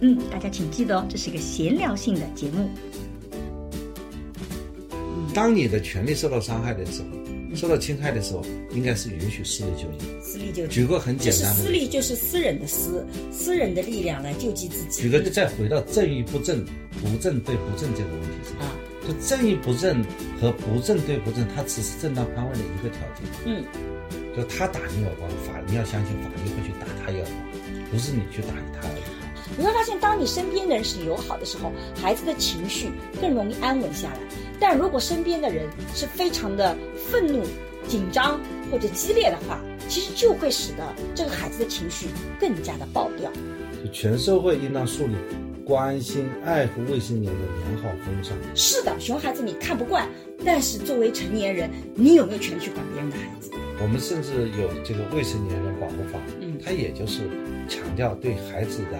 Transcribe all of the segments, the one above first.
嗯，大家请记得哦，这是一个闲聊性的节目。当你的权利受到伤害的时候，受到侵害的时候，应该是允许私力救济。私力救济，举个很简单的，私力就是私人的私，私人的力量来救济自己。举个再回到正与不正、不正对不正这个问题上啊，就正与不正和不正对不正，它只是正当防卫的一个条件。嗯，就他打你耳光，法你要相信法律会去打他一耳光，不是你去打他。你会发现，当你身边的人是友好的时候，孩子的情绪更容易安稳下来。但如果身边的人是非常的愤怒、紧张或者激烈的话，其实就会使得这个孩子的情绪更加的爆掉。就全社会应当树立关心、爱护未成年的良好风尚。是的，熊孩子你看不惯，但是作为成年人，你有没有权利去管别人的孩子？我们甚至有这个未成年人保护法，嗯，它也就是强调对孩子的。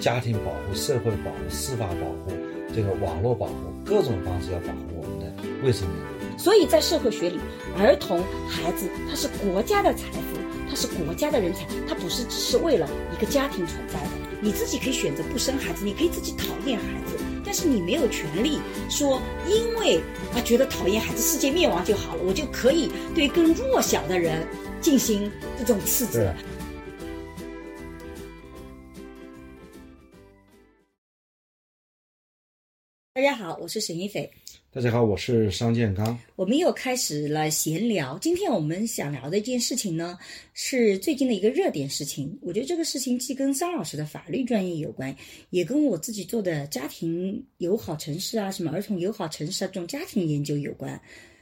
家庭保护、社会保护、司法保护，这个网络保护，各种方式要保护我们的未成年人。所以在社会学里，儿童孩子他是国家的财富，他是国家的人才，他不是只是为了一个家庭存在的。你自己可以选择不生孩子，你可以自己讨厌孩子，但是你没有权利说，因为啊觉得讨厌孩子，世界灭亡就好了，我就可以对更弱小的人进行这种斥责。大家好，我是沈一斐。大家好，我是商建刚。我们又开始了闲聊。今天我们想聊的一件事情呢，是最近的一个热点事情。我觉得这个事情既跟桑老师的法律专业有关，也跟我自己做的家庭友好城市啊、什么儿童友好城市啊这种家庭研究有关。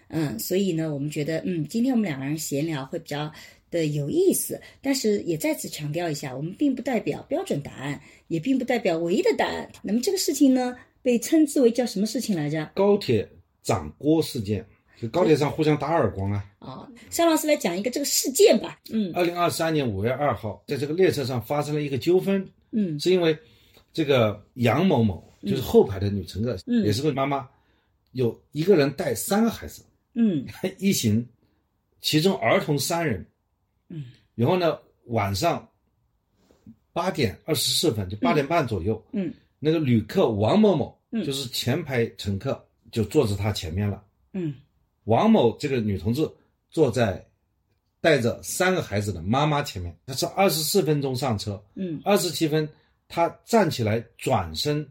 嗯，所以呢，我们觉得，嗯，今天我们两个人闲聊会比较的有意思。但是也再次强调一下，我们并不代表标准答案，也并不代表唯一的答案。那么这个事情呢？被称之为叫什么事情来着？高铁掌掴事件，就高铁上互相打耳光啊！啊，肖老师来讲一个这个事件吧。嗯，二零二三年五月二号，在这个列车上发生了一个纠纷。嗯，是因为这个杨某某，就是后排的女乘客，嗯，也是个妈妈，有一个人带三个孩子，嗯，一行，其中儿童三人，嗯，然后呢，晚上八点二十四分，就八点半左右，嗯。那个旅客王某某，就是前排乘客，就坐在他前面了。嗯，王某这个女同志坐在带着三个孩子的妈妈前面。她是二十四分钟上车，嗯，二十七分，她站起来转身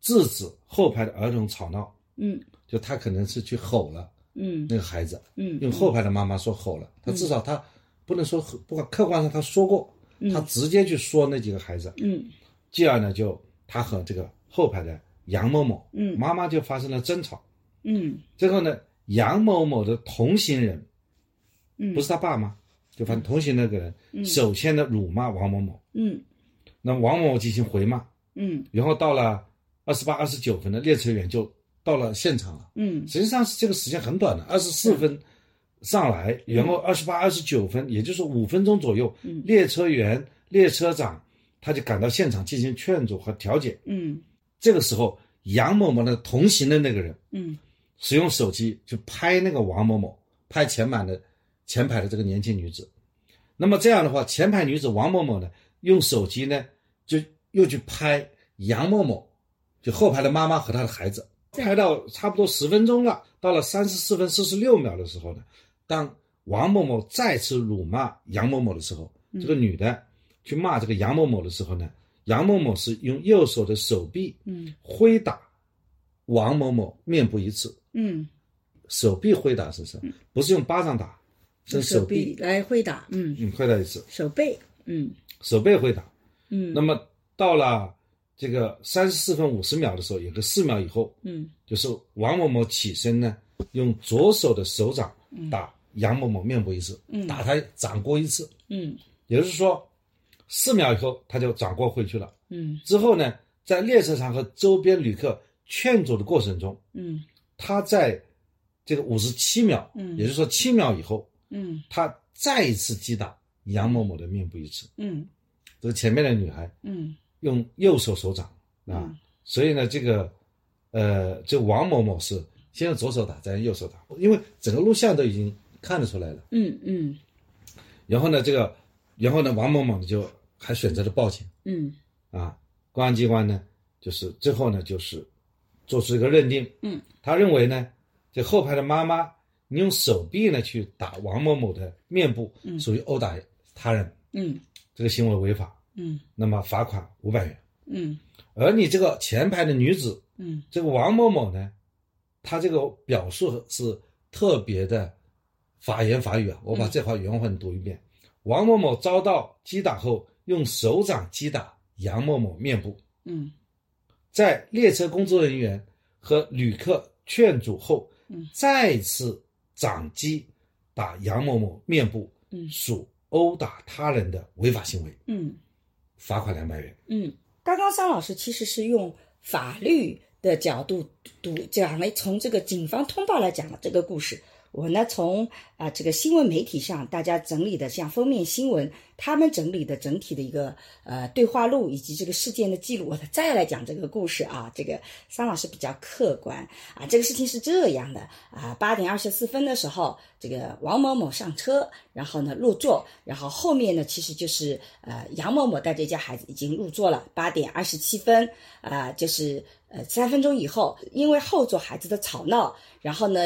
制止后排的儿童吵闹。嗯，就她可能是去吼了。嗯，那个孩子，嗯，用后排的妈妈说吼了。她至少她不能说，不管客观上她说过，她直接去说那几个孩子。嗯，继而呢就。他和这个后排的杨某某，嗯，妈妈就发生了争吵，嗯，最后呢，杨某某的同行人，嗯，不是他爸妈，就反正同行那个人，嗯，首先的辱骂王某某，嗯，那王某某进行回骂，嗯，然后到了二十八、二十九分的列车员就到了现场了，嗯，实际上是这个时间很短的，二十四分上来，然后二十八、二十九分，也就是五分钟左右，嗯，列车员、列车长。他就赶到现场进行劝阻和调解。嗯，这个时候，杨某某的同行的那个人，嗯，使用手机去拍那个王某某，拍前排的前排的这个年轻女子。那么这样的话，前排女子王某某呢，用手机呢，就又去拍杨某某，就后排的妈妈和她的孩子，拍到差不多十分钟了，到了三十四分四十六秒的时候呢，当王某某再次辱骂杨某某的时候，这个女的。去骂这个杨某某的时候呢，杨某某是用右手的手臂，嗯，挥打王某某面部一次，嗯，手臂挥打是什么？不是用巴掌打，是手臂来挥打，嗯。嗯，挥打一次，手背，嗯，手背挥打，嗯，那么到了这个三十四分五十秒的时候，有个四秒以后，嗯，就是王某某起身呢，用左手的手掌打杨某某面部一次，嗯，打他掌掴一次，嗯，也就是说。四秒以后，他就转过回去了。嗯，之后呢，在列车上和周边旅客劝阻的过程中，嗯。他在这个五十七秒，嗯。也就是说七秒以后，嗯。他再一次击打杨某某的面部一次。嗯。这个前面的女孩嗯。用右手手掌啊，嗯所以呢，这个呃，这王某某是先用左手打，再用右手打，因为整个录像都已经看得出来了。嗯嗯。然后呢，这个，然后呢，王某某呢就还选择了报警嗯。啊。公安机关呢，就是最后呢，就是做出一个认定，嗯，他认为呢，这后排的妈妈你用手臂呢去打王某某的面部，嗯。属于殴打他人，嗯。这个行为违法，嗯。那么罚款五百元。嗯。而你这个前排的女子，嗯。这个王某某呢，她这个表述是特别的法言法语啊，我把这话原文读一遍：王某某遭到击打后，用手掌击打杨某某面部，嗯。在列车工作人员和旅客劝阻后，嗯。再次掌击打杨某某面部，嗯。属殴打他人的违法行为，嗯。罚款两百元。嗯，刚刚桑老师其实是用法律的角度读讲了，从这个警方通报来讲了这个故事。我呢，从啊、这个新闻媒体上大家整理的像封面新闻，他们整理的整体的一个呃对话录以及这个事件的记录，我再来讲这个故事啊。这个桑老师比较客观啊，这个事情是这样的啊，八点二十四分的时候，这个王某某上车，然后呢入座，然后后面呢其实就是呃杨某某带着一家孩子已经入座了。八点二十七分啊、就是呃三分钟以后，因为后座孩子的吵闹，然后呢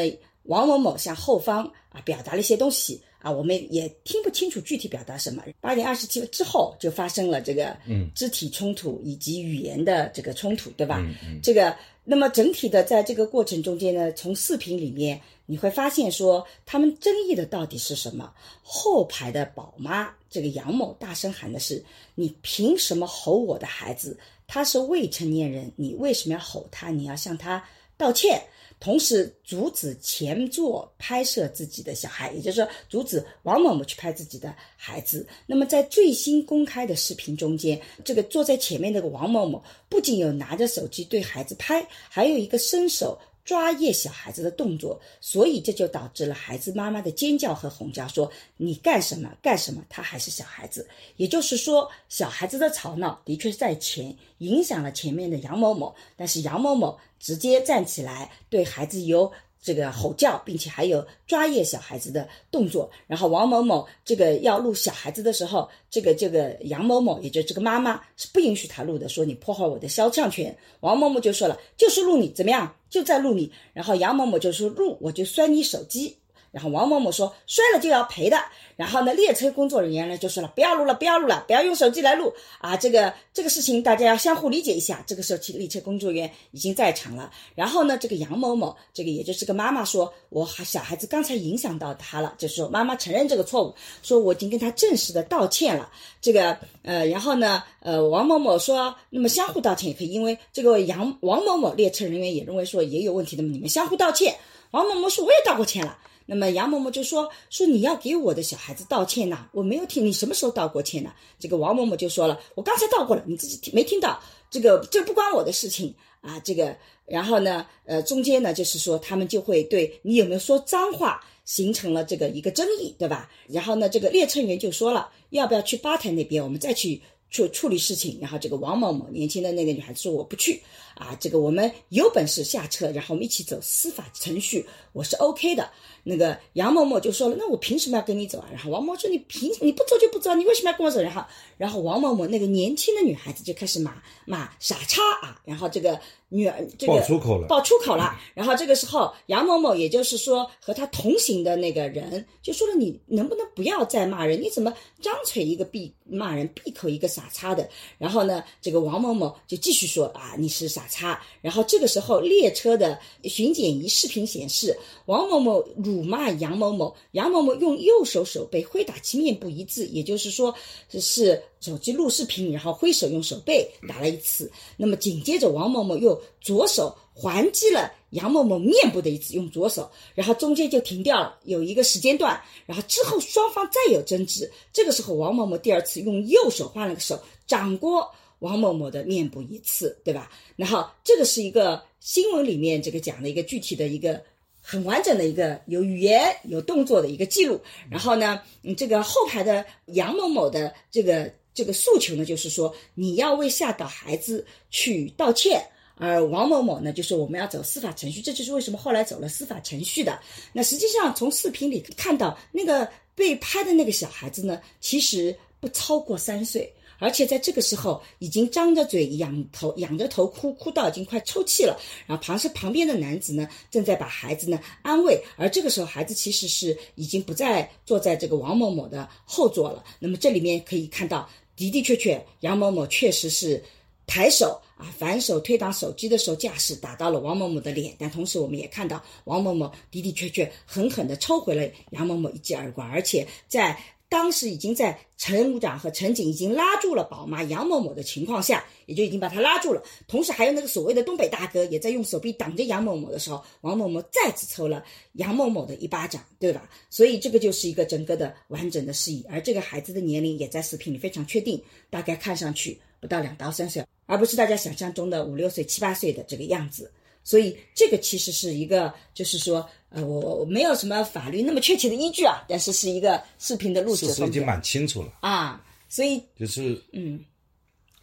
王某某向后方啊表达了一些东西啊，我们也听不清楚具体表达什么。八点二十七分之后就发生了这个嗯肢体冲突以及语言的这个冲突，对吧？嗯嗯这个，那么整体的在这个过程中间呢，从视频里面你会发现说，他们争议的到底是什么？后排的宝妈这个杨某大声喊的是：“你凭什么吼我的孩子？他是未成年人，你为什么要吼他？你要向他道歉。”同时阻止前座拍摄自己的小孩，也就是说阻止王某某去拍自己的孩子。那么在最新公开的视频中间，这个坐在前面那个王某某不仅有拿着手机对孩子拍，还有一个伸手。抓腋小孩子的动作，所以这就导致了孩子妈妈的尖叫和吼叫，说你干什么干什么，他还是小孩子。也就是说，小孩子的吵闹的确在前，影响了前面的杨某某，但是杨某某直接站起来对孩子有这个吼叫，并且还有抓捏小孩子的动作。然后王某某这个要录小孩子的时候，这个这个杨某某，也就这个妈妈是不允许他录的，说你破坏我的肖像权。王某某就说了，就是录你怎么样，就在录你。然后杨某某就说录我就摔你手机。然后王某某说摔了就要赔的。然后呢，列车工作人员呢就说了不要录了，不要录了，不要用手机来录啊！这个这个事情大家要相互理解一下。这个时候，其列车工作人员已经在场了。然后呢，这个杨某某，这个也就是个妈妈说，我小孩子刚才影响到他了，就说妈妈承认这个错误，说我已经跟他正式的道歉了。这个呃，然后呢，呃，王某某说，那么相互道歉也可以，因为这个杨王某某列车人员也认为说也有问题，那么你们相互道歉。王某某说我也道过歉了。那么杨某某就说说你要给我的小孩子道歉呐，我没有听你什么时候道过歉呢？这个王某某就说了，我刚才道过了，你自己听没听到？这个这不关我的事情啊。这个然后呢，呃，中间呢就是说他们就会对你有没有说脏话形成了这个一个争议，对吧？然后呢，这个列车员就说了，要不要去吧台那边，我们再去。处处理事情，然后这个王某某年轻的那个女孩子说我不去啊，这个我们有本事下车，然后我们一起走司法程序，我是 OK 的。那个杨某某就说了，那我凭什么要跟你走啊？然后王某说你凭你不走就不走，你为什么要跟我走？然后然后王某某那个年轻的女孩子就开始骂骂傻叉啊，然后这个女儿这个爆粗口了爆粗口了。然后这个时候杨某某也就是说和他同行的那个人就说了，你能不能不要再骂人？你怎么张嘴一个闭骂人，闭口一个傻叉的？然后呢，这个王某某就继续说啊，你是傻叉。然后这个时候列车的巡检仪视频显示，王某某辱辱骂杨某某，杨某某用右手手背挥打其面部一致，也就是说是手机录视频，然后挥手用手背打了一次。那么紧接着王某某又左手还击了杨某某面部的一次，用左手，然后中间就停掉了，有一个时间段，然后之后双方再有争执，这个时候王某某第二次用右手换了个手掌掴王某某的面部一次，对吧？然后这个是一个新闻里面这个讲的一个具体的一个很完整的一个有语言有动作的一个记录。然后呢，嗯，这个后排的杨某某的这个这个诉求呢，就是说你要为吓到孩子去道歉。而王某某呢，就是我们要走司法程序，这就是为什么后来走了司法程序的。那实际上从视频里看到，那个被拍的那个小孩子呢，其实不超过三岁，而且在这个时候已经张着嘴、仰头、仰着头哭，哭到已经快抽泣了。然后旁是旁边的男子呢，正在把孩子呢安慰，而这个时候孩子其实是已经不再坐在这个王某某的后座了。那么这里面可以看到，的的确确，杨某某确实是。抬手啊，反手推挡手机的时候，驾驶打到了王某某的脸，但同时我们也看到王某某的的确确狠狠地抽回了杨某某一记耳光，而且在当时已经在陈武长和陈警已经拉住了宝妈杨某某的情况下，也就已经把他拉住了。同时还有那个所谓的东北大哥也在用手臂挡着杨某某的时候，王某某再次抽了杨某某的一巴掌，对吧？所以这个就是一个整个的完整的示意，而这个孩子的年龄也在视频里非常确定，大概看上去不到两到三岁。而不是大家想象中的五六岁、七八岁的这个样子，所以这个其实是一个，就是说，呃，我我没有什么法律那么确切的依据啊，但是是一个视频的录制，事实已经蛮清楚了。啊，所以就是嗯，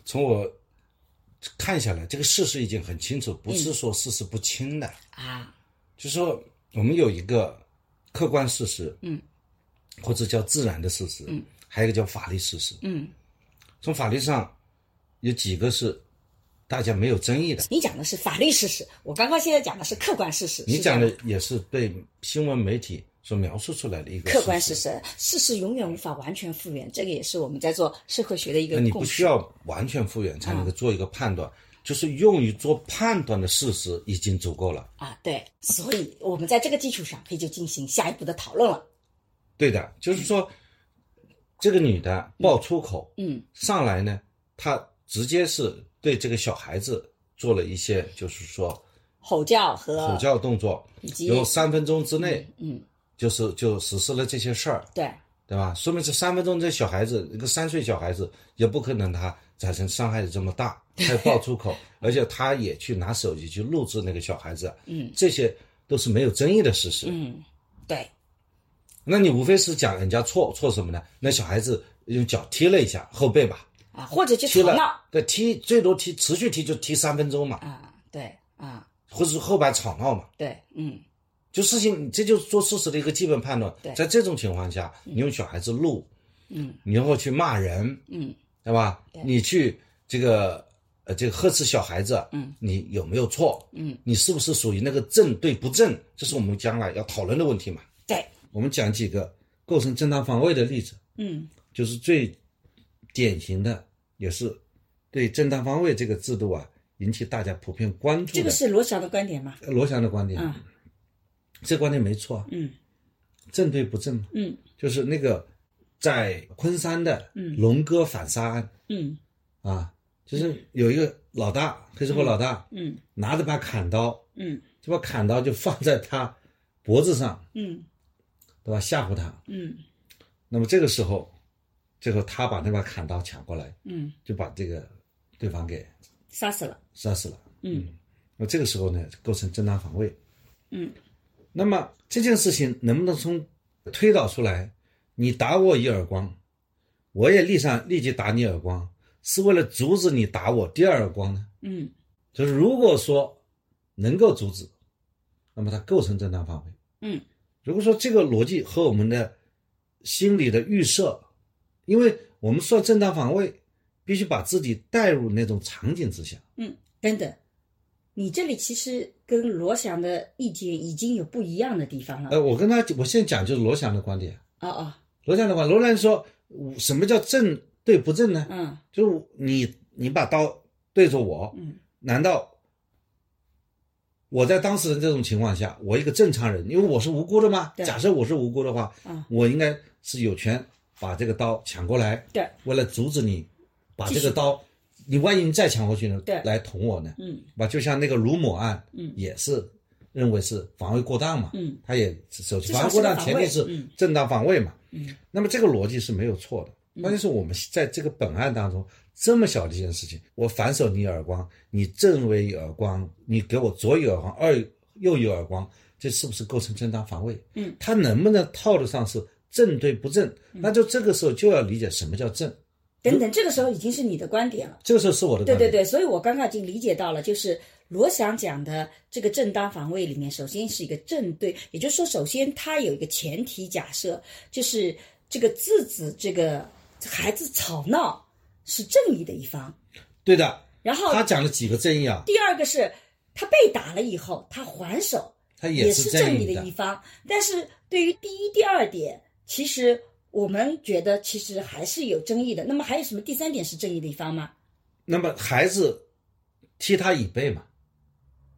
从我看下来，这个事实已经很清楚，不是说事实不清的。啊，就是说我们有一个客观事实，嗯，或者叫自然的事实，嗯，还有一个叫法律事实，嗯，从法律上。有几个是大家没有争议的。你讲的是法律事实，我刚刚现在讲的是客观事实。你讲的也是被新闻媒体所描述出来的一个客观事实。事实永远无法完全复原，这个也是我们在做社会学的一个。你不需要完全复原才能够做一个判断，就是用于做判断的事实已经足够了。啊，对，所以我们在这个基础上可以就进行下一步的讨论了。对的，就是说，这个女的爆粗口，嗯，上来呢，她。直接是对这个小孩子做了一些，就是说吼叫和吼叫动作，以及有三分钟之内，嗯，就是就实施了这些事儿，对对吧？说明这三分钟，这小孩子一个三岁小孩子也不可能他产生伤害的这么大，他爆粗口，而且他也去拿手机去录制那个小孩子，嗯，这些都是没有争议的事实，嗯，对。那你无非是讲人家错错什么呢？那小孩子用脚踢了一下后背吧。啊，或者就吵闹，对，踢最多踢持续踢就踢三分钟嘛。啊，对，啊，或者是后边吵闹嘛。对，嗯，就事情，这就是做事实的一个基本判断。对，在这种情况下，你用小孩子录，嗯，你然后去骂人，嗯，对吧？你去这个呃这个呵斥小孩子，嗯，你有没有错？嗯，你是不是属于那个正对不正？这是我们将来要讨论的问题嘛。对，我们讲几个构成正当防卫的例子。嗯，就是最典型的，也是。对正当防卫这个制度啊，引起大家普遍关注。这个是罗翔的观点吗？罗翔的观点，嗯，这观点没错。嗯，正对不正？嗯，就是那个在昆山的嗯龙哥反杀案，嗯啊，就是有一个老大黑社会老大，嗯拿着把砍刀，嗯这把砍刀就放在他脖子上，嗯对吧？吓唬他。嗯那么这个时候，最后他把那把砍刀抢过来，嗯，就把这个。对方给杀死了，杀死了。嗯，那这个时候呢，构成正当防卫。嗯，那么这件事情能不能从推导出来？你打我一耳光，我也立上立即打你耳光，是为了阻止你打我第二耳光呢？嗯，就是如果说能够阻止，那么它构成正当防卫。嗯，如果说这个逻辑和我们的心理的预设，因为我们说正当防卫。必须把自己带入那种场景之下。嗯，等等，你这里其实跟罗翔的意见已经有不一样的地方了。呃，我跟他，我现在讲就是罗翔的观点。哦哦，罗翔的观，罗翔说，什么叫正对不正呢？嗯，就是你你把刀对着我，嗯，难道我在当事人这种情况下，我一个正常人，因为我是无辜的吗？假设我是无辜的话，嗯，我应该是有权把这个刀抢过来，对，为了阻止你。把这个刀，你万一你再抢过去呢？对，来捅我呢？嗯，吧，就像那个卢某案，嗯，也是认为是防卫过当嘛，嗯，他也首先防卫过当，前提是正当防卫嘛，嗯，那么这个逻辑是没有错的，关键是我们在这个本案当中这么小的一件事情，我反手你一耳光，你正为一耳光，你给我左一耳光，二右一耳光，这是不是构成正当防卫？嗯，他能不能套得上是正对不正？那就这个时候就要理解什么叫正。等等，这个时候已经是你的观点了。这个时候是我的观点。对对对，所以我刚刚已经理解到了，就是罗翔讲的这个正当防卫里面，首先是一个正对，也就是说，首先他有一个前提假设，就是这个制止这个孩子吵闹是正义的一方。对的。然后他讲了几个正义啊？第二个是他被打了以后，他还手，他也是正义义的一方。但是对于第一、第二点，其实。我们觉得其实还是有争议的。那么还有什么第三点是正义的一方吗？那么孩子踢他椅背嘛，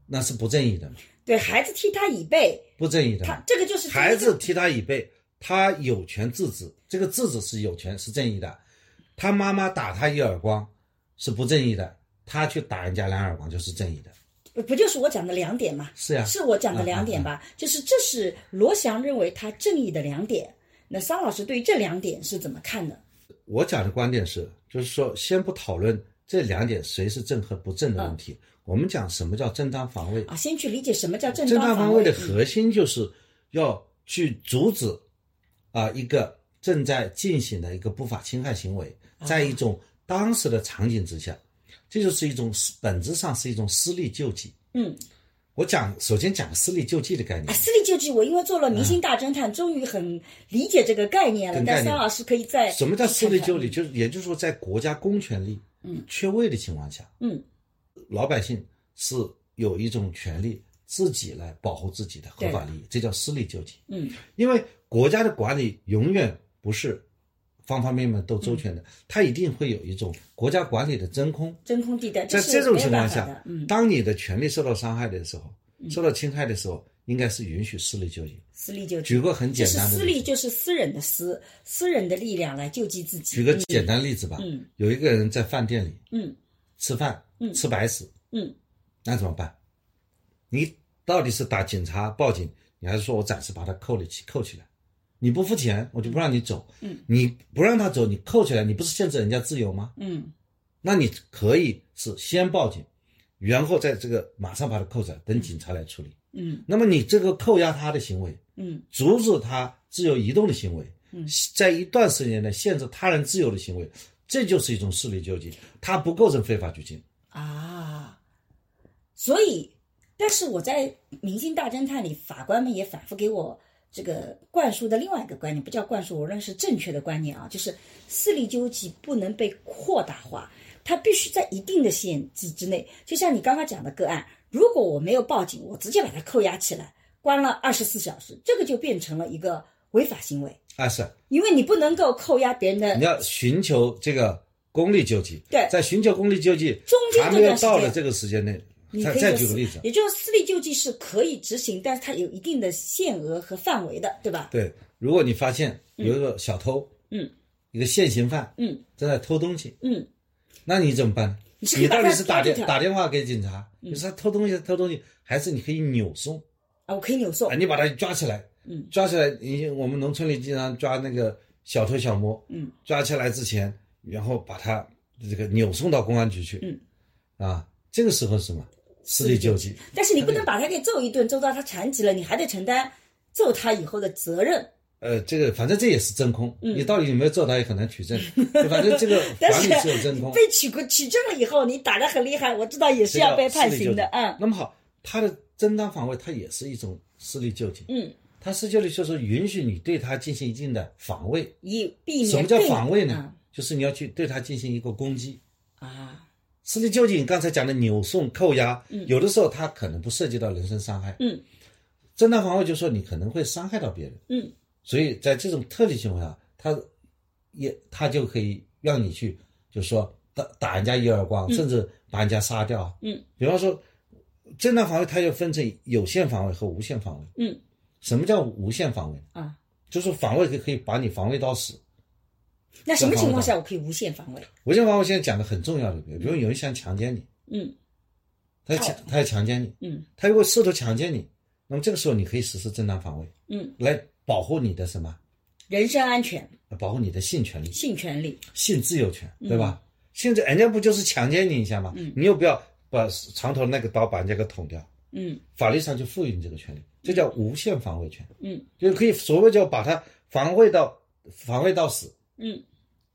那是不正义的嘛？对孩子踢他椅背，不正义的。他这个就是孩子踢他椅背，他有权制止，这个制止是有权是正义的。他妈妈打他一耳光是不正义的，他去打人家两耳光就是正义的。不不就是我讲的两点吗？是呀，是我讲的两点吧？就是这是罗翔认为他正义的两点。那桑老师对于这两点是怎么看的？我讲的观点是，就是说，先不讨论这两点谁是正和不正的问题，我们讲什么叫正当防卫啊？先去理解什么叫正当防卫正当防卫的核心，就是要去阻止啊一个正在进行的一个不法侵害行为，在一种当时的场景之下，这就是一种本质上是一种私利救济。嗯。我讲，首先讲私力救济的概念。啊，私力救济，我因为做了《明星大侦探》，终于很理解这个概念了。但桑老师可以在什么叫私力救济？就是也就是说，在国家公权力嗯缺位的情况下，嗯，老百姓是有一种权利自己来保护自己的合法利益，这叫私力救济。嗯，因为国家的管理永远不是方方面面都周全的，它一定会有一种国家管理的真空。真空地带，在这种情况下，嗯，当你的权利受到伤害的时候。受到侵害的时候，应该是允许私利救济。私利救济。举个很简单的，私利就是私人的私，私人的力量来救济自己。举个简单例子吧，嗯，有一个人在饭店里，嗯，吃饭，嗯，吃白食，嗯，那怎么办？你到底是打警察报警，你还是说我暂时把他扣了起扣起来？你不付钱，我就不让你走。嗯，你不让他走，你扣起来，你不是限制人家自由吗？嗯，那你可以是先报警。然后在这个马上把他扣起来，等警察来处理。嗯，那么你这个扣押他的行为，嗯，阻止他自由移动的行为，嗯，在一段时间内限制他人自由的行为，这就是一种势力救济，它不构成非法拘禁啊。所以，但是我在《明星大侦探》里，法官们也反复给我这个灌输的另外一个观念，不叫灌输，我认为是正确的观念啊，就是势力救济不能被扩大化。它必须在一定的限制之内，就像你刚刚讲的个案，如果我没有报警，我直接把它扣押起来，关了二十四小时，这个就变成了一个违法行为啊！是，因为你不能够扣押别人的，你要寻求这个公利救济。对，在寻求公利救济中间还没有到了这个时间内，再再举个例子，也就是私立救济是可以执行，但是它有一定的限额和范围的，对吧？对，如果你发现有一个小偷，嗯，一个现行犯，嗯，正在偷东西，嗯。那你怎么办？你到底是打电打电话给警察？你说他偷东西偷东西，还是你可以扭送？啊，我可以扭送。啊，你把他抓起来，嗯，抓起来。你我们农村里经常抓那个小偷小摸，嗯，抓起来之前，然后把他这个扭送到公安局去，嗯，啊，这个时候是什么？私力救济。但是你不能把他给揍一顿，揍到他残疾了，你还得承担揍他以后的责任。呃，这个反正这也是真空，嗯、你到底有没有揍他也很难取证。反正这个法律是有真空。被取过取证了以后，你打得很厉害，我知道也是要被判刑的。嗯。那么好，他的正当防卫，它也是一种私力救济。嗯。他私救济就是允许你对他进行一定的防卫，以避免。什么叫防卫呢？嗯、就是你要去对他进行一个攻击。啊。私利救济，你刚才讲的扭送、扣押，嗯、有的时候它可能不涉及到人身伤害。嗯。正当防卫就是说你可能会伤害到别人。嗯。所以在这种特例情况下，他也他就可以让你去，就是说打打人家一耳光，甚至把人家杀掉。嗯，比方说，正当防卫它又分成有限防卫和无限防卫。嗯，什么叫无限防卫？啊，就是防卫可以把你防卫到死。那什么情况下我可以无限防卫？无限防卫现在讲的很重要的，比如有人想强奸你，嗯，他强他要强奸你，嗯，他如果试图强奸你，那么这个时候你可以实施正当防卫，嗯，来。保护你的什么？人身安全、保护你的性权利、性权利，性自由权，对吧？现在人家不就是强奸你一下吗？你又不要把床头那个刀把人家给捅掉，嗯。法律上就赋予你这个权利，这叫无限防卫权，嗯。就是可以所谓叫把它防卫到防卫到死，嗯。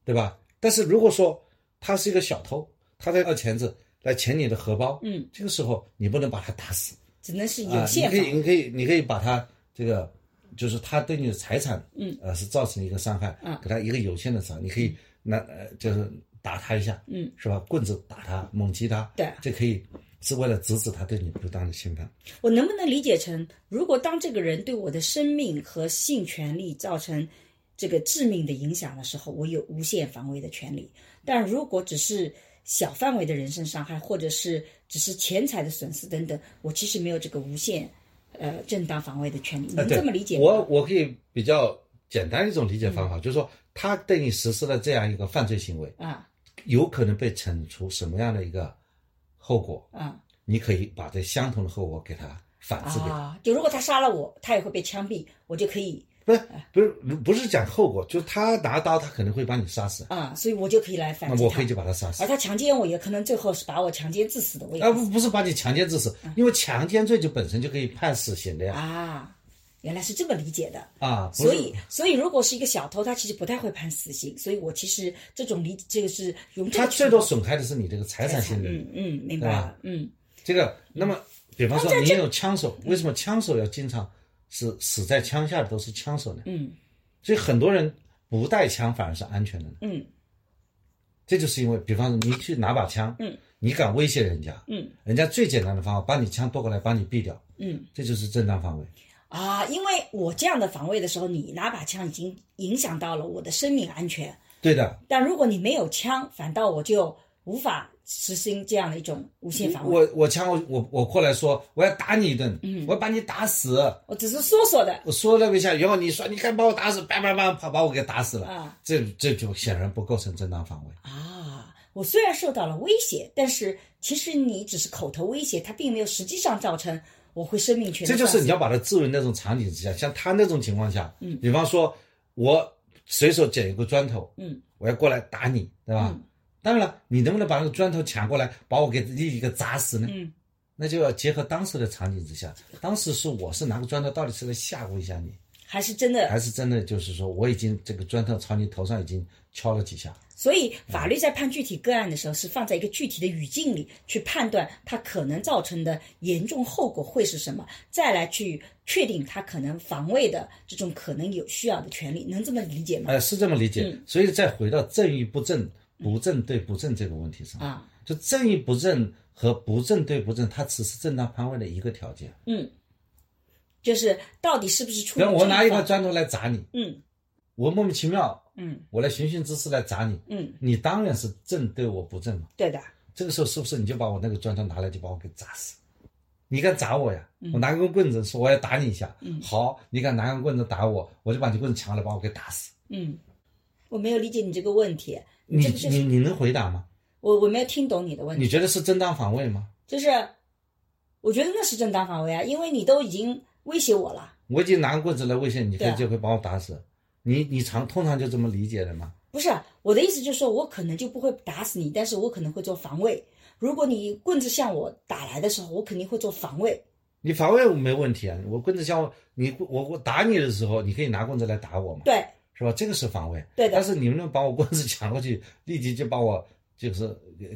对吧？但是如果说他是一个小偷，他在要钳子来钳你的荷包，嗯，这个时候你不能把他打死。只能是啊有，限防你可以，你可以，你可以把他这个，就是他对你的财产，嗯，呃，是造成一个伤害，嗯给他一个有限的伤害，你可以拿呃，就是打他一下，嗯，是吧？棍子打他，猛击他，对。这可以是为了制止他对你不当的侵犯。我能不能理解成，如果当这个人对我的生命和性权利造成这个致命的影响的时候，我有无限防卫的权利；但如果只是小范围的人身伤害，或者是只是钱财的损失等等，我其实没有这个无限呃正当防卫的权利。能这么理解吗？我我可以比较简单一种理解方法，就是说他对你实施了这样一个犯罪行为，啊有可能被惩处什么样的一个后果，啊你可以把这相同的后果给他反制掉。啊！就如果他杀了我，他也会被枪毙，我就可以不是不是不是讲后果，就是他拿刀，他可能会把你杀死，啊，所以我就可以来反击他那我可以。就把他杀死而。他强奸我，也可能最后是把我强奸致死的，我也啊不不是把你强奸致死，因为强奸罪就本身就可以判死刑的呀。啊，原来是这么理解的。啊，所以，所以如果是一个小偷，他其实不太会判死刑。所以我其实这种理，这个是用他最多损害的是你这个财产性的。嗯嗯，明白了，嗯这个，那么比方说你有枪手，为什么枪手要经常是死在枪下的都是枪手呢？嗯所以很多人不带枪反而是安全的呢。嗯这就是因为，比方说你去拿把枪，嗯，你敢威胁人家，嗯人家最简单的方法把你枪夺过来把你毙掉，嗯这就是正当防卫。啊，因为我这样的防卫的时候，你拿把枪已经影响到了我的生命安全。对的，但如果你没有枪，反倒我就无法实行这样的一种无限防卫。我我枪我我我过来说我要打你一顿，嗯，我要把你打死。我只是说说的我说了一下，然后你说你敢把我打死，叭叭叭，把把我给打死了，啊这这就显然不构成正当防卫。啊！我虽然受到了威胁，但是其实你只是口头威胁，它并没有实际上造成我会生命权这就是你要把它置入那种场景之下，像他那种情况下，嗯，比方说我随手捡一个砖头，嗯，我要过来打你，对吧？嗯当然了，你能不能把那个砖头抢过来，把我给立一个砸死呢？嗯，那就要结合当时的场景之下，当时是我是拿个砖头，到底是来吓唬一下你，还是真的还是真的就是说我已经这个砖头朝你头上已经敲了几下？所以，法律在判具体个案的时候，是放在一个具体的语境里去判断它可能造成的严重后果会是什么，再来去确定它可能防卫的这种可能有需要的权利，能这么理解吗？呃，是这么理解。嗯所以再回到正与不正、不正对不正这个问题上，啊，就正与不正和不正对不正，它只是正当防卫的一个条件。嗯，就是到底是不是出于比方我拿一块砖头来砸你，嗯我莫名其妙，嗯我来寻衅滋事来砸你，嗯，你当然是正对我不正嘛。对的，这个时候是不是你就把我那个砖头拿来就把我给砸死？你敢砸我呀？嗯我拿根棍子说我要打你一下，嗯好，你敢拿根棍子打我，我就把你棍子抢来把我给打死。嗯，我没有理解你这个问题，你你你能回答吗？我我没有听懂你的问题，你觉得是正当防卫吗？就是我觉得那是正当防卫啊，因为你都已经威胁我了。我已经拿个棍子来威胁你，可对啊以就会把我打死。你你常通常就这么理解的吗？不是啊我的意思，就是说我可能就不会打死你，但是我可能会做防卫。如果你棍子向我打来的时候，我肯定会做防卫。你防卫没问题啊，我棍子向我你我我打你的时候，你可以拿棍子来打我嘛，对是吧？这个是防卫。对的但是你们能把我棍子抢过去，立即就把我就是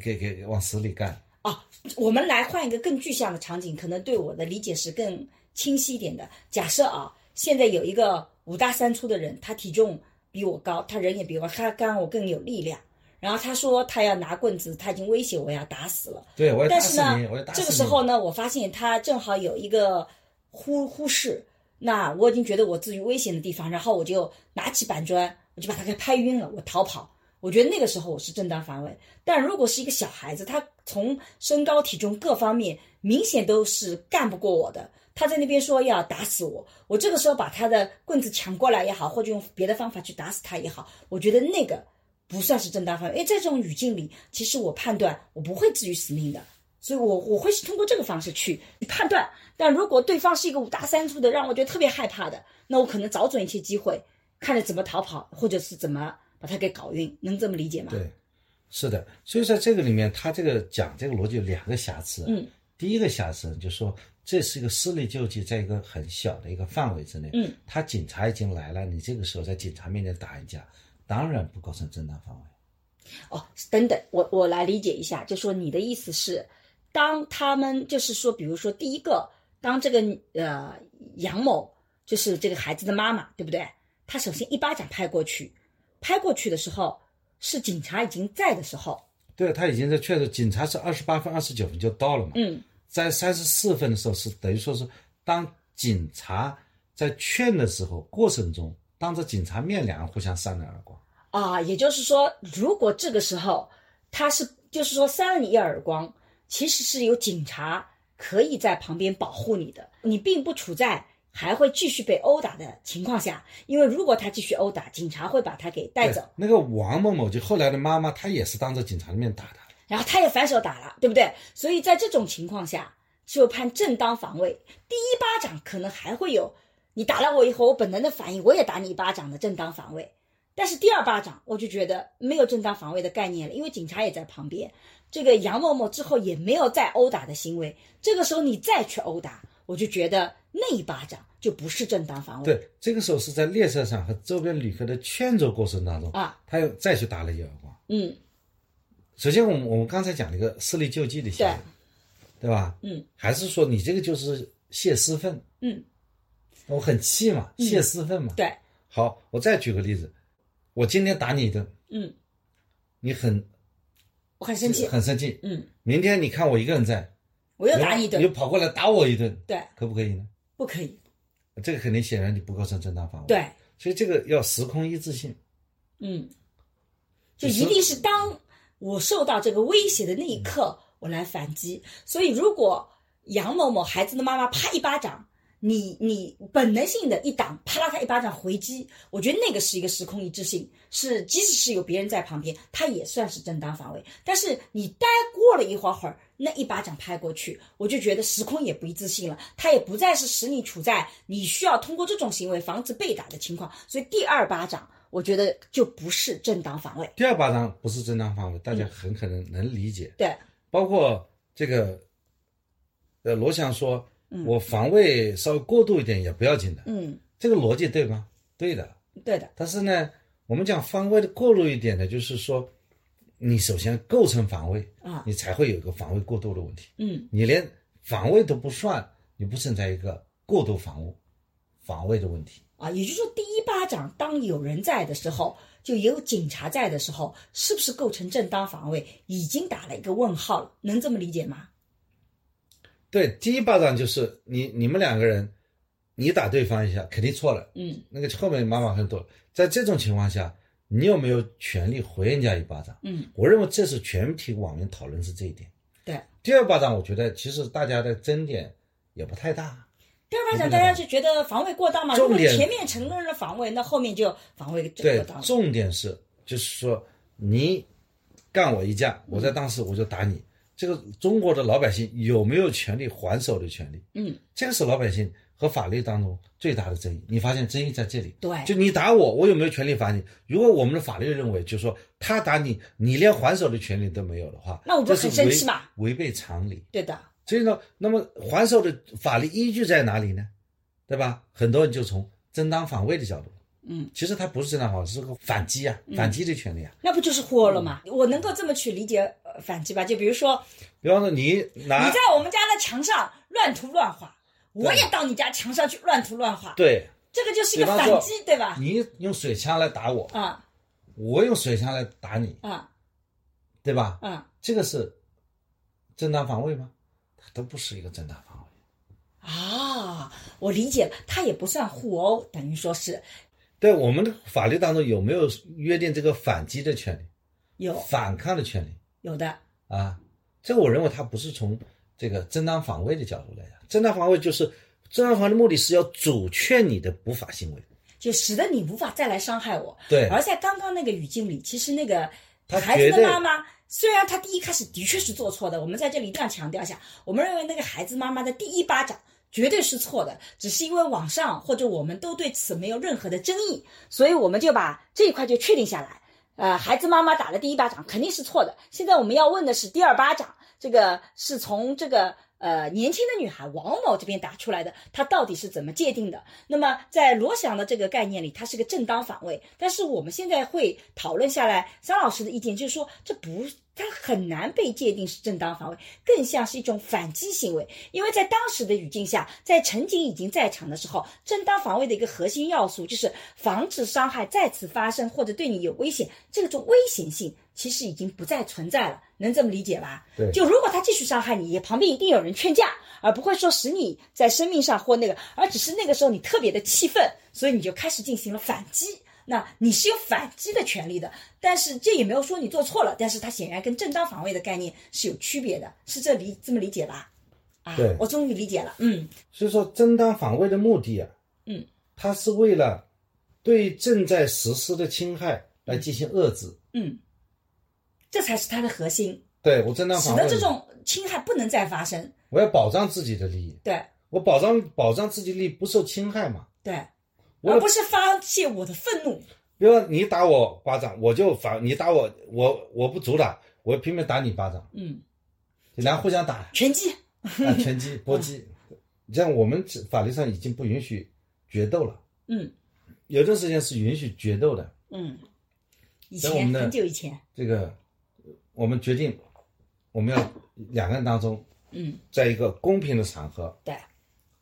给给给往死里干。啊，我们来换一个更具象的场景，可能对我的理解是更清晰一点的。假设啊，现在有一个五大三粗的人，他体重比我高，他人也比我，他刚我更有力量。然后他说他要拿棍子，他已经威胁我要打死了。对，我要打死你，我要打，死这个。时候呢，我发现他正好有一个忽忽视，那我已经觉得我自于危险的地方，然后我就拿起板砖，我就把他给拍晕了，我逃跑。我觉得那个时候我是正当防卫，但如果是一个小孩子，他从身高、体重各方面明显都是干不过我的，他在那边说要打死我，我这个时候把他的棍子抢过来也好，或者用别的方法去打死他也好，我觉得那个不算是正当防卫，因为在这种语境里，其实我判断我不会置于死命的，所以我我会是通过这个方式去判断。但如果对方是一个五大三粗的，让我觉得特别害怕的，那我可能找准一些机会，看着怎么逃跑，或者是怎么把他给搞晕，能这么理解吗？对，是的。所以在这个里面，他这个讲这个逻辑有两个瑕疵。嗯，第一个瑕疵就是说这是一个私力救济，在一个很小的一个范围之内。嗯，他警察已经来了，你这个时候在警察面前打一架，当然不构成正当防卫。哦，等等，我我来理解一下，就说你的意思是，当他们就是说，比如说第一个，当这个呃杨某就是这个孩子的妈妈，对不对？他首先一巴掌拍过去，拍过去的时候是警察已经在的时候，对他已经在确认，警察是二十八分、二十九分就到了嘛。嗯，在三十四分的时候是等于说是当警察在劝的时候过程中，当着警察面两人互相扇了耳光。啊，也就是说，如果这个时候他是就是说扇了你一耳光，其实是有警察可以在旁边保护你的，你并不处在还会继续被殴打的情况下，因为如果他继续殴打，警察会把他给带走，那个王某某就后来的妈妈，她也是当着警察的面打的。然后他也反手打了，对不对？所以在这种情况下，就判正当防卫。第一巴掌可能还会有你打了我以后，我本能的反应，我也打你一巴掌的正当防卫。但是第二巴掌，我就觉得没有正当防卫的概念了，因为警察也在旁边。这个杨某某之后也没有再殴打的行为，这个时候你再去殴打，我就觉得那一巴掌就不是正当防卫。对，这个时候是在列车上和周边旅客的劝阻过程当中，啊，他又再去打了一耳光。嗯，首先，我们我们刚才讲了一个私力救济的行为，对吧？嗯，还是说你这个就是泄私愤？嗯，我很气嘛，泄私愤嘛。对，好，我再举个例子，我今天打你一顿，嗯，你很我很生气，很生气。嗯，明天你看我一个人在，我又打你一顿你又，跑过来打我一顿，对，可不可以呢？不可以，这个肯定显然你不构成正当防卫。，对，所以这个要时空一致性。嗯，就就是一定是当我受到这个威胁的那一刻，我来反击。所以，如果杨某某孩子的妈妈啪一巴掌，你你本能性的一挡，啪啦他一巴掌回击，我觉得那个是一个时空一致性，是即使是有别人在旁边，他也算是正当防卫。但是你待过了一会儿会儿，那一巴掌拍过去，我就觉得时空也不一致性了，他也不再是使你处在你需要通过这种行为防止被打的情况，所以第二巴掌，我觉得就不是正当防卫。第二巴掌不是正当防卫，大家很可能能理解。对，包括这个，呃，罗翔说，嗯我防卫稍微过度一点也不要紧的，嗯，这个逻辑对吗？对的。对的，但是呢，我们讲防卫的过度一点呢，就是说，你首先构成防卫啊你才会有一个防卫过度的问题。嗯你连防卫都不算，你不存在一个过度防务防卫的问题。啊，也就是说，第一巴掌当有人在的时候，就有警察在的时候，是不是构成正当防卫，已经打了一个问号了？能这么理解吗？对，第一巴掌就是你你们两个人，你打对方一下肯定错了，嗯那个后面妈妈很多。在这种情况下，你有没有权利回人家一巴掌？嗯，我认为这是全体网民讨论是这一点。对。第二巴掌，我觉得其实大家的争点也不太大。第二巴掌大家就觉得防卫过当嘛，如果前面承认了防卫，那后面就防卫对过当，了。重点是就是说你干我一架，我在当时我就打你。这个中国的老百姓有没有权利还手的权利？嗯，这个是老百姓和法律当中最大的争议。你发现争议在这里，对就你打我，我有没有权利罚你？如果我们的法律认为，就是说他打你，你连还手的权利都没有的话，那我不是很生气吗？违背常理。对的，所以呢，那么还手的法律依据在哪里呢？对吧？很多人就从正当防卫的角度，嗯，其实他不是正当防卫，是个反击啊，反击的权利啊。那不就是豁了吗？我能够这么去理解呃反击吧？就比如说，比方说你拿你在我们家的墙上乱涂乱画，我也到你家墙上去乱涂乱画，对这个就是一个反击，对吧？你用水枪来打我，啊我用水枪来打你，啊对吧？啊这个是正当防卫吗？它都不是一个正当防卫。啊！我理解了，它也不算互殴，等于说是对我们的法律当中有没有约定这个反击的权利、有反抗的权利有的，啊？这个我认为它不是从这个正当防卫的角度来讲，正当防卫就是正当防卫的目的是要阻却你的不法行为。就使得你无法再来伤害我。对而在刚刚那个语境里，其实那个孩子的妈妈，虽然她第一开始的确是做错的，我们在这里一定要强调一下，我们认为那个孩子妈妈的第一巴掌绝对是错的，只是因为网上或者我们都对此没有任何的争议，所以我们就把这一块就确定下来。呃，孩子妈妈打了第一巴掌肯定是错的。现在我们要问的是第二巴掌，这个是从这个呃年轻的女孩王某这边打出来的，她到底是怎么界定的？那么在罗翔的这个概念里，它是个正当防卫。但是我们现在会讨论下来，张老师的意见就是说，这不，它很难被界定是正当防卫，更像是一种反击行为。因为在当时的语境下，在陈景已经在场的时候，正当防卫的一个核心要素就是防止伤害再次发生或者对你有危险，这种危险性其实已经不再存在了，能这么理解吧？对就如果他继续伤害你，旁边一定有人劝架，而不会说使你在生命上或那个，而只是那个时候你特别的气愤，所以你就开始进行了反击。那你是有反击的权利的，但是这也没有说你做错了，但是它显然跟正当防卫的概念是有区别的，是这理这么理解吧？啊，对我终于理解了，嗯所以说，正当防卫的目的啊，嗯，它是为了对正在实施的侵害来进行遏制。嗯，这才是它的核心，对我正当使防卫，得这种侵害不能再发生。我要保障自己的利益，对我保障保障自己利益不受侵害嘛。对，我而不是发泄我的愤怒。比如说你打我巴掌，我就反你打我，我我不阻挡，我拼命打你巴掌，嗯，然后互相打，拳击，啊，拳击、搏击，这样我们法律上已经不允许决斗了。嗯有段时间是允许决斗的，嗯，以前很久以前，这个我们决定我们要两个人当中，嗯，在一个公平的场合对，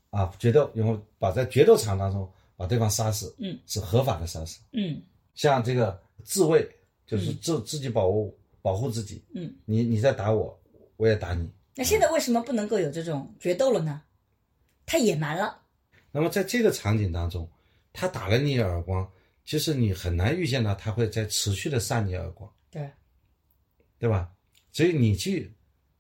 啊决斗，然后把在决斗场当中把对方杀死，嗯，是合法的杀死。嗯像这个自卫，就是自自己保护保护自己，嗯。你你在打我，我也打你。那现在为什么不能够有这种决斗了呢？太野蛮了。那么在这个场景当中，他打了你一耳光，其实你很难预见到他会在持续的扇你耳光，对，对吧？所以你去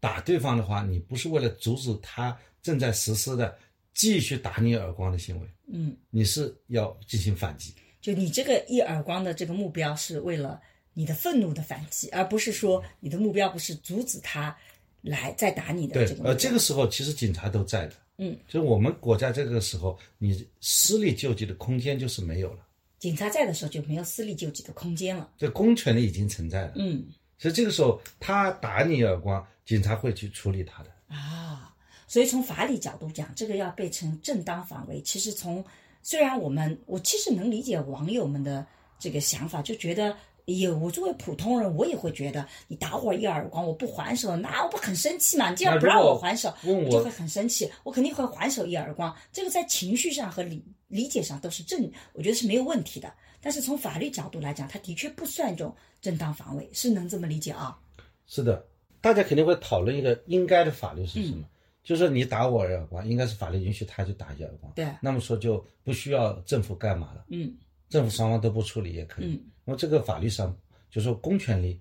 打对方的话，你不是为了阻止他正在实施的继续打你耳光的行为，嗯，你是要进行反击。就你这个一耳光的这个目标是为了你的愤怒的反击，而不是说你的目标不是阻止他来再打你的对。呃，这个时候其实警察都在的，嗯，就是我们国家这个时候，你私力救济的空间就是没有了，警察在的时候就没有私力救济的空间了。这公权力已经存在了。嗯所以这个时候他打你耳光，警察会去处理他的。啊，所以从法理角度讲，这个要被称正当防卫。其实从虽然我们我其实能理解网友们的这个想法，就觉得。也，我作为普通人，我也会觉得你打我一耳光，我不还手，那我不很生气嘛？你这样不让我还手，我就会很生气，我肯定会还手一耳光。这个在情绪上和理理解上都是正，我觉得是没有问题的。但是从法律角度来讲，它的确不算一种正当防卫，是能这么理解啊？是的，大家肯定会讨论一个应该的法律是什嗯么，就是说你打我耳光，应该是法律允许他去打一耳光。对，那么说就不需要政府干嘛了，嗯政府双方都不处理也可以。嗯那么这个法律上就是说公权力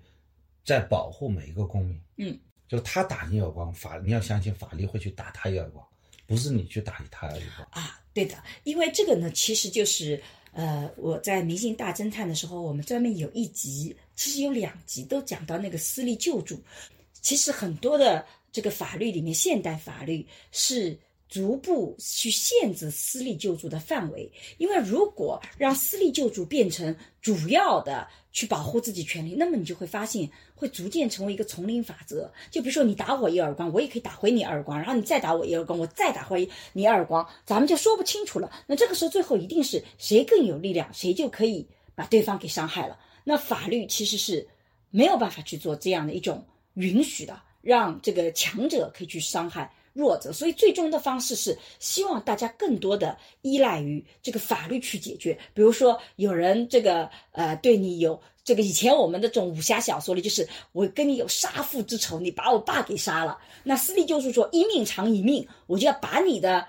在保护每一个公民，嗯，就是他打你耳光，法你要相信法律会去打他一耳光，不是你去打他一耳光。啊，对的，因为这个呢，其实就是呃，我在《明星大侦探》的时候，我们专门有一集，其实有两集都讲到那个私立救助。其实很多的这个法律里面，现代法律是逐步去限制私立救助的范围，因为如果让私立救助变成主要的去保护自己权利，那么你就会发现会逐渐成为一个丛林法则。就比如说你打我一耳光，我也可以打回你耳光，然后你再打我一耳光，我再打回你耳光，咱们就说不清楚了。那这个时候最后一定是谁更有力量，谁就可以把对方给伤害了。那法律其实是没有办法去做这样的一种允许的，让这个强者可以去伤害弱者。所以最终的方式是希望大家更多的依赖于这个法律去解决。比如说有人这个呃对你有这个以前我们的这种武侠小说里，就是我跟你有杀父之仇，你把我爸给杀了，那私立救助说一命偿一命，我就要把你的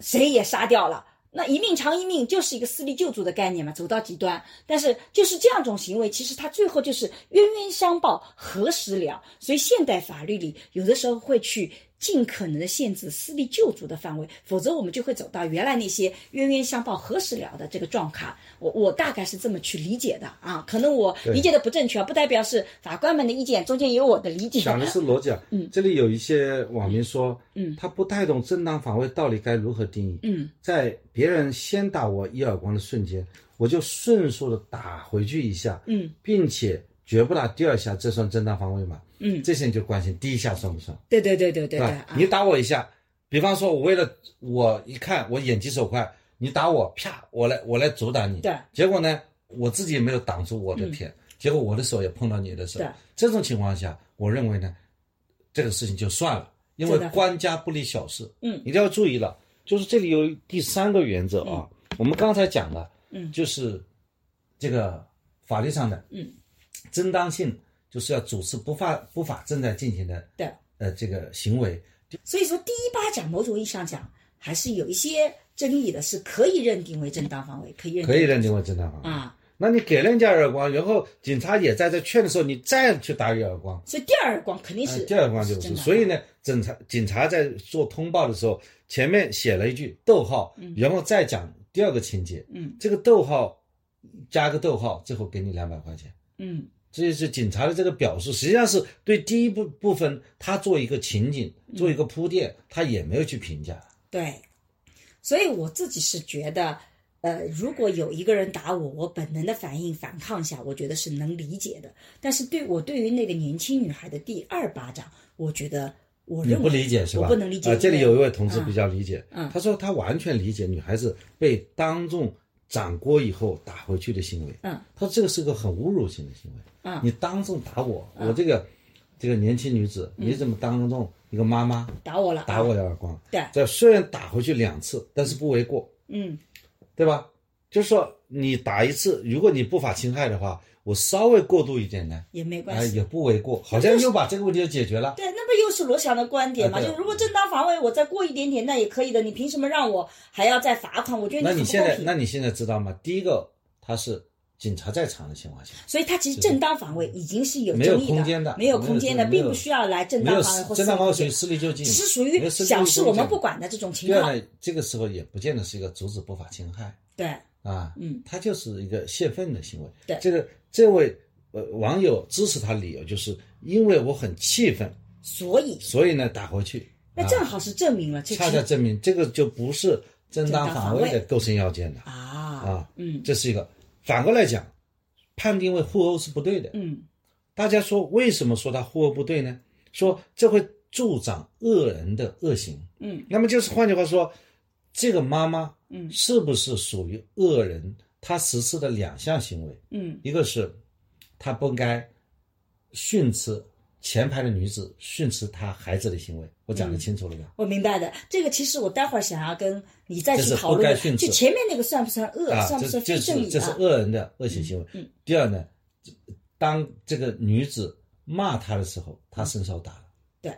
谁也杀掉了。那一命偿一命就是一个私立救助的概念嘛，走到极端。但是就是这样一种行为，其实它最后就是冤冤相报何时了。所以现代法律里有的时候会去尽可能的限制私力救助的范围，否则我们就会走到原来那些冤冤相报何时了的这个状况。我我大概是这么去理解的啊，可能我理解的不正确，不代表是法官们的意见，中间有我的理解。讲的是逻辑啊。嗯，这里有一些网民说，嗯，他不太懂正当防卫到底该如何定义。嗯，在别人先打我一耳光的瞬间，我就迅速的打回去一下，嗯，并且绝不打第二下，这算正当防卫吗？嗯，这些你就关心第一下算不算，对对对对对？你打我一下，比方说我为了我一看我眼疾手快，你打我，啪，我来我来阻挡你，对，结果呢，我自己也没有挡住我的天，结果我的手也碰到你的手。对，这种情况下，我认为呢，这个事情就算了，因为官家不理小事，嗯。一定要注意了，就是这里有第三个原则啊，我们刚才讲的，嗯。就是这个法律上的，嗯，正当性就是要主持不法不法正在进行的，对，呃，这个行为，所以说第一巴掌某种意义上讲还是有一些争议的，是可以认定为正当防卫，可以认定可以认定为正当防卫。啊。那你给人家耳光，然后警察也在这劝的时候，你再去打一耳光，所以第二耳光肯定是呃第二耳光就是。正当所以呢，警察警察在做通报的时候，前面写了一句逗号，然后再讲第二个情节，嗯这个逗号加个逗号，最后给你两百块钱。嗯这就是警察的这个表述，实际上是对第一部部分他做一个情景，做一个铺垫，他也没有去评价。对，所以我自己是觉得，呃，如果有一个人打我，我本能的反应反抗一下，我觉得是能理解的。但是对我对于那个年轻女孩的第二巴掌，我觉得我认为你不理解是吧？我不能理解。啊，这里有一位同志比较理解，嗯他说他完全理解女孩子被当众掌掴以后打回去的行为。嗯，他说这个是个很侮辱性的行为。嗯。你当众打我，我这个这个年轻女子，你怎么当众？一个妈妈打我了，打我一耳光？对。这虽然打回去两次，但是不为过，嗯。对吧？就是说你打一次，如果你不法侵害的话，我稍微过度一点呢，也没啊、关系。也不为过，好像又把这个问题就解决了。对，那不又是罗翔的观点嘛？就如果正当防卫，我再过一点点，那也可以的。你凭什么让我还要再罚款？我觉得那你现在。那你现在知道吗？第一个，他是警察在场的情况下，所以他其实正当防卫已经是有没有空间的没有空间的，并不需要来正当防卫或正当防卫属于私私力救济，只是属于小事，我们不管的这种情况。第二呢，这个时候也不见得是一个阻止不法侵害对，啊，嗯，他就是一个泄愤的行为。对这个这位呃网友支持他理由就是因为我很气愤，所以所以呢打回去。啊那正好是证明了这恰恰证明这个就不是正当防卫的构成要件的啊啊，嗯这是一个。反过来讲，判定为互殴是不对的。嗯大家说为什么说他互殴不对呢？说这会助长恶人的恶行。嗯那么就是换句话说，这个妈妈嗯是不是属于恶人？他实施的两项行为，嗯一个是他不应该训斥前排的女子训斥他孩子的行为，我讲得清楚了吧？我明白的。这个其实我待会儿想要跟你再去讨论的，不该训斥就前面那个算不算恶，啊，算不算这这非正义啊？是这是恶人的恶性行为。嗯第二呢，当这个女子骂他的时候，他伸手打了。对，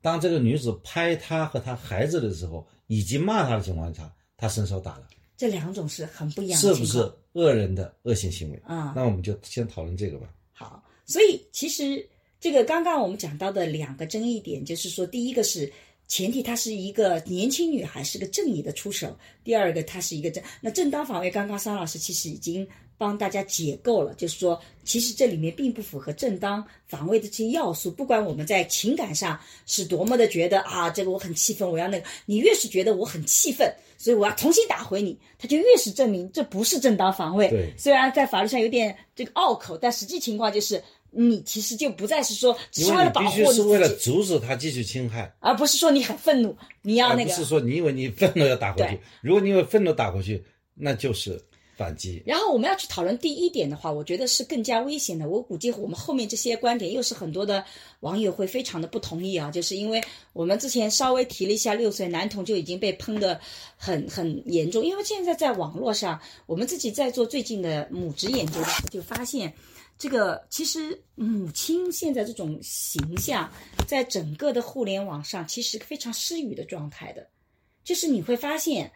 当这个女子拍他和他孩子的时候，以及骂他的情况下，他伸手打了，这两种是很不一样的是不。是恶人的恶性行为？啊那我们就先讨论这个吧。好，所以其实这个刚刚我们讲到的两个争议点，就是说，第一个是前提她是一个年轻女孩，是个正义的出手；第二个她是一个正那正当防卫。刚刚桑老师其实已经帮大家解构了，就是说，其实这里面并不符合正当防卫的这些要素。不管我们在情感上是多么的觉得啊，这个我很气愤，我要那个，你越是觉得我很气愤，所以我要重新打回你，他就越是证明这不是正当防卫。对虽然在法律上有点这个拗口，但实际情况就是你其实就不再是说只是为了保因为你必须护是为了阻止他继续侵害，而不是说你很愤怒，你要那个不是说你以为你愤怒要打回去。如果你因为愤怒打回去，那就是反击。然后我们要去讨论第一点的话，我觉得是更加危险的。我估计我们后面这些观点又是很多的网友会非常的不同意啊，就是因为我们之前稍微提了一下，六岁男童就已经被喷的很很严重。因为现在在网络上，我们自己在做最近的母职研究的时候，就发现。这个其实母亲现在这种形象，在整个的互联网上其实非常失语的状态的，就是你会发现，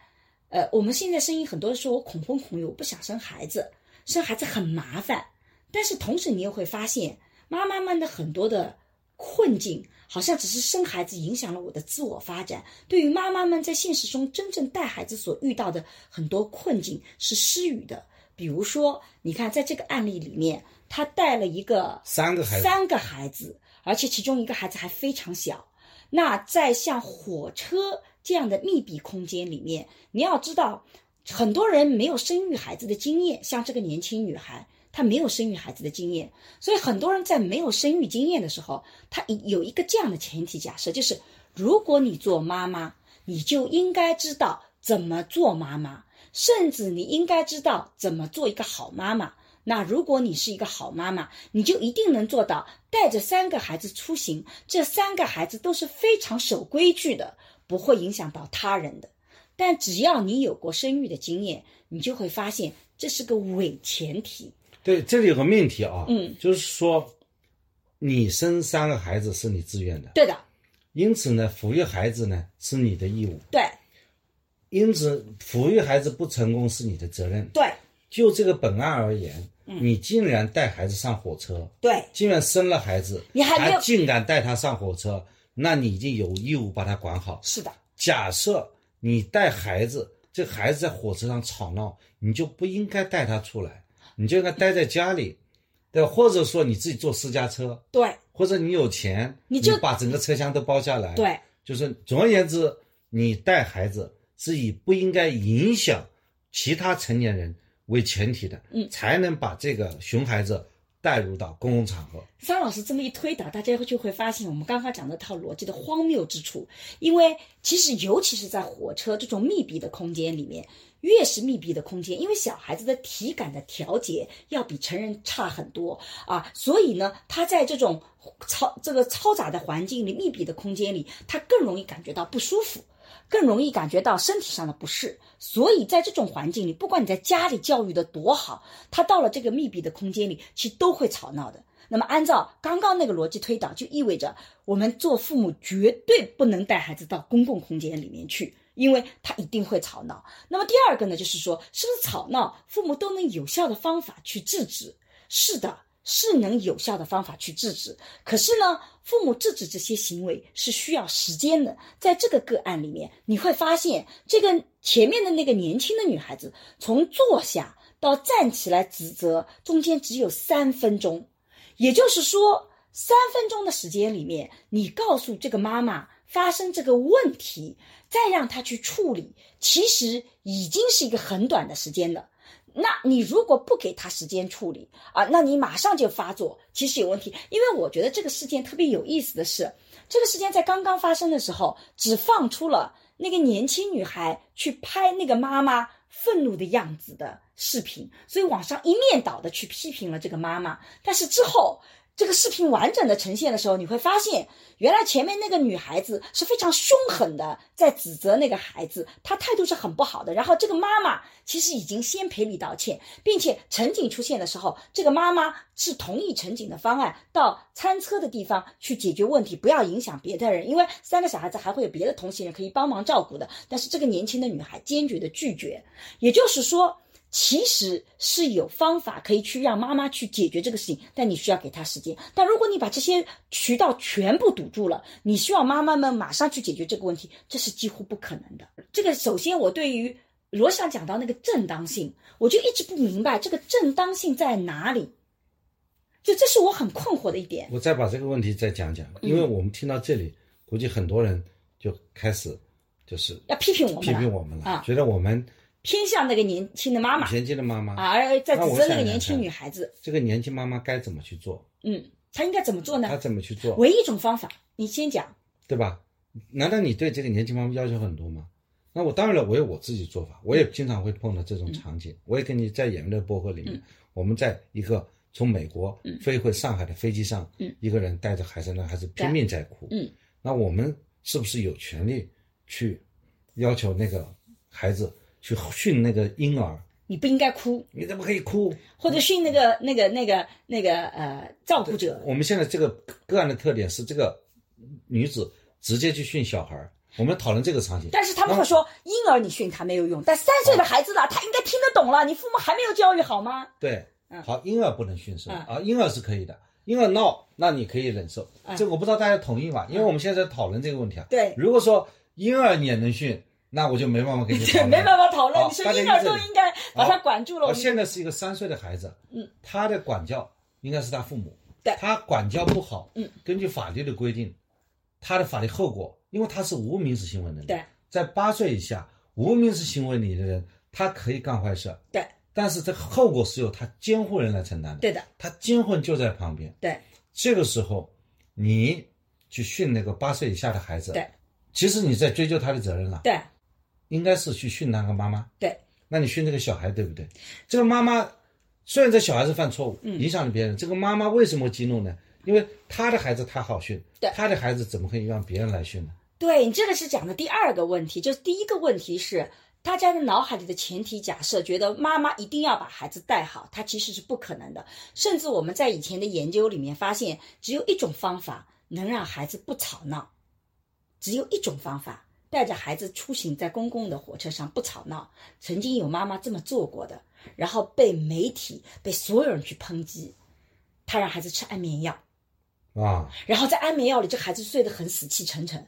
呃，我们现在声音很多的时候，我恐婚恐育，我不想生孩子，生孩子很麻烦。但是同时，你又会发现，妈妈们的很多的困境，好像只是生孩子影响了我的自我发展。对于妈妈们在现实中真正带孩子所遇到的很多困境是失语的。比如说，你看在这个案例里面，她带了一个三个孩子三个孩子，而且其中一个孩子还非常小。那在像火车这样的密闭空间里面，你要知道，很多人没有生育孩子的经验，像这个年轻女孩。她没有生育孩子的经验，所以很多人在没有生育经验的时候，他有一个这样的前提假设，就是如果你做妈妈，你就应该知道怎么做妈妈，甚至你应该知道怎么做一个好妈妈。那如果你是一个好妈妈，你就一定能做到带着三个孩子出行，这三个孩子都是非常守规矩的，不会影响到他人的。但只要你有过生育的经验，你就会发现这是个伪前提。对，这里有个命题啊，嗯，就是说，你生三个孩子是你自愿的，对的，因此呢，抚育孩子呢是你的义务，对。因此抚育孩子不成功是你的责任。对。就这个本案而言，你竟然带孩子上火车，对，竟然生了孩子，你还没有竟敢带他上火车，那你已经有义务把他管好。是的，假设你带孩子，这孩子在火车上吵闹，你就不应该带他出来，你就应该待在家里，对？或者说你自己坐私家车，对或者你有钱，你就把整个车厢都包下来。，对就是总而言之，你带孩子是以不应该影响其他成年人为前提的，嗯才能把这个熊孩子带入到公共场合。桑老师这么一推导，大家就会发现我们刚刚讲的套逻辑的荒谬之处。因为其实尤其是在火车这种密闭的空间里面，越是密闭的空间，因为小孩子的体感的调节要比成人差很多啊，所以呢，他在这种嘈这个嘈杂的环境里、密闭的空间里，他更容易感觉到不舒服。更容易感觉到身体上的不适，所以在这种环境里，不管你在家里教育的多好，他到了这个密闭的空间里，其实都会吵闹的。那么，按照刚刚那个逻辑推导，就意味着我们做父母绝对不能带孩子到公共空间里面去，因为他一定会吵闹。那么第二个呢，就是说，是不是吵闹，父母都能有效的方法去制止？是的，是能有效的方法去制止。可是呢，父母制止这些行为是需要时间的。在这个个案里面，你会发现，这个前面的那个年轻的女孩子，从坐下到站起来指责，中间只有三分钟。也就是说，三分钟的时间里面，你告诉这个妈妈发生这个问题，再让她去处理，其实已经是一个很短的时间了。那你如果不给他时间处理啊，那你马上就发作，其实有问题。因为我觉得这个事件特别有意思的是，这个事件在刚刚发生的时候，只放出了那个年轻女孩去拍那个妈妈愤怒的样子的视频，所以网上一面倒的去批评了这个妈妈。但是之后这个视频完整的呈现的时候，你会发现，原来前面那个女孩子是非常凶狠的，在指责那个孩子，她态度是很不好的。然后这个妈妈其实已经先赔礼道歉，并且乘警出现的时候，这个妈妈是同意乘警的方案，到餐车的地方去解决问题，不要影响别的人，因为三个小孩子还会有别的同行人可以帮忙照顾的。但是这个年轻的女孩坚决的拒绝，也就是说。其实是有方法可以去让妈妈去解决这个事情，但你需要给她时间。但如果你把这些渠道全部堵住了，你希望妈妈们马上去解决这个问题，这是几乎不可能的。这个首先，我对于罗翔讲到那个正当性，我就一直不明白这个正当性在哪里，就这是我很困惑的一点。我再把这个问题再讲讲，因为我们听到这里，估计很多人就开始就是要批评我们批评我们了，啊觉得我们偏向那个年轻的妈妈年轻的妈妈啊，而在指责那个年轻女孩子，这个年轻妈妈该怎么去做？嗯，她应该怎么做呢她？怎么去做？唯一一种方法，你先讲。对吧？难道你对这个年轻妈妈要求很多吗？那我当然了，我有我自己做法，我也经常会碰到这种场景。我也跟你在演员的播客里面，嗯我们在一个从美国嗯飞回上海的飞机上，嗯一个人带着孩子，那孩子拼命在哭，嗯，那我们是不是有权利去要求那个孩子去训那个婴儿？你不应该哭，你怎么可以哭？或者训那个那个那个那个呃照顾者。我们现在这个个案的特点是，这个女子直接去训小孩儿。我们讨论这个场景，但是他们会说，婴儿你训他没有用，但三岁的孩子了，他应该听得懂了。你父母还没有教育好吗？对嗯，好，婴儿不能训是吧？嗯啊，婴儿是可以的，婴儿闹，那你可以忍受。啊这个我不知道大家同意吧？因为我们现在在讨论这个问题啊。对如果说婴儿你也能训，那我就没办法跟你讨对，论。没办法讨论。好你说婴儿都应该把他管住了。我现在是一个三岁的孩子，嗯，他的管教应该是他父母，对他管教不好，嗯，根据法律的规定，他的法律后果，因为他是无民事行为能力，对，在八岁以下无民事行为里的人，他可以干坏事，对。但是这个后果是由他监护人来承担的，对的，他监护人就在旁边，对。这个时候你去训那个八岁以下的孩子，对，其实你在追究他的责任了，对应该是去训那个妈妈，对那你训这个小孩对不对？这个妈妈虽然这小孩子犯错误，嗯影响了别人，这个妈妈为什么激怒呢？因为他的孩子他好训，对他的孩子怎么可以让别人来训呢？对，你这个是讲的第二个问题，就是第一个问题是。大家的脑海里的前提假设，觉得妈妈一定要把孩子带好，他其实是不可能的。甚至我们在以前的研究里面发现，只有一种方法能让孩子不吵闹，只有一种方法，带着孩子出行在公共的火车上不吵闹。曾经有妈妈这么做过的，然后被媒体、被所有人去抨击，她让孩子吃安眠药，啊，然后在安眠药里，这孩子睡得很死气沉沉。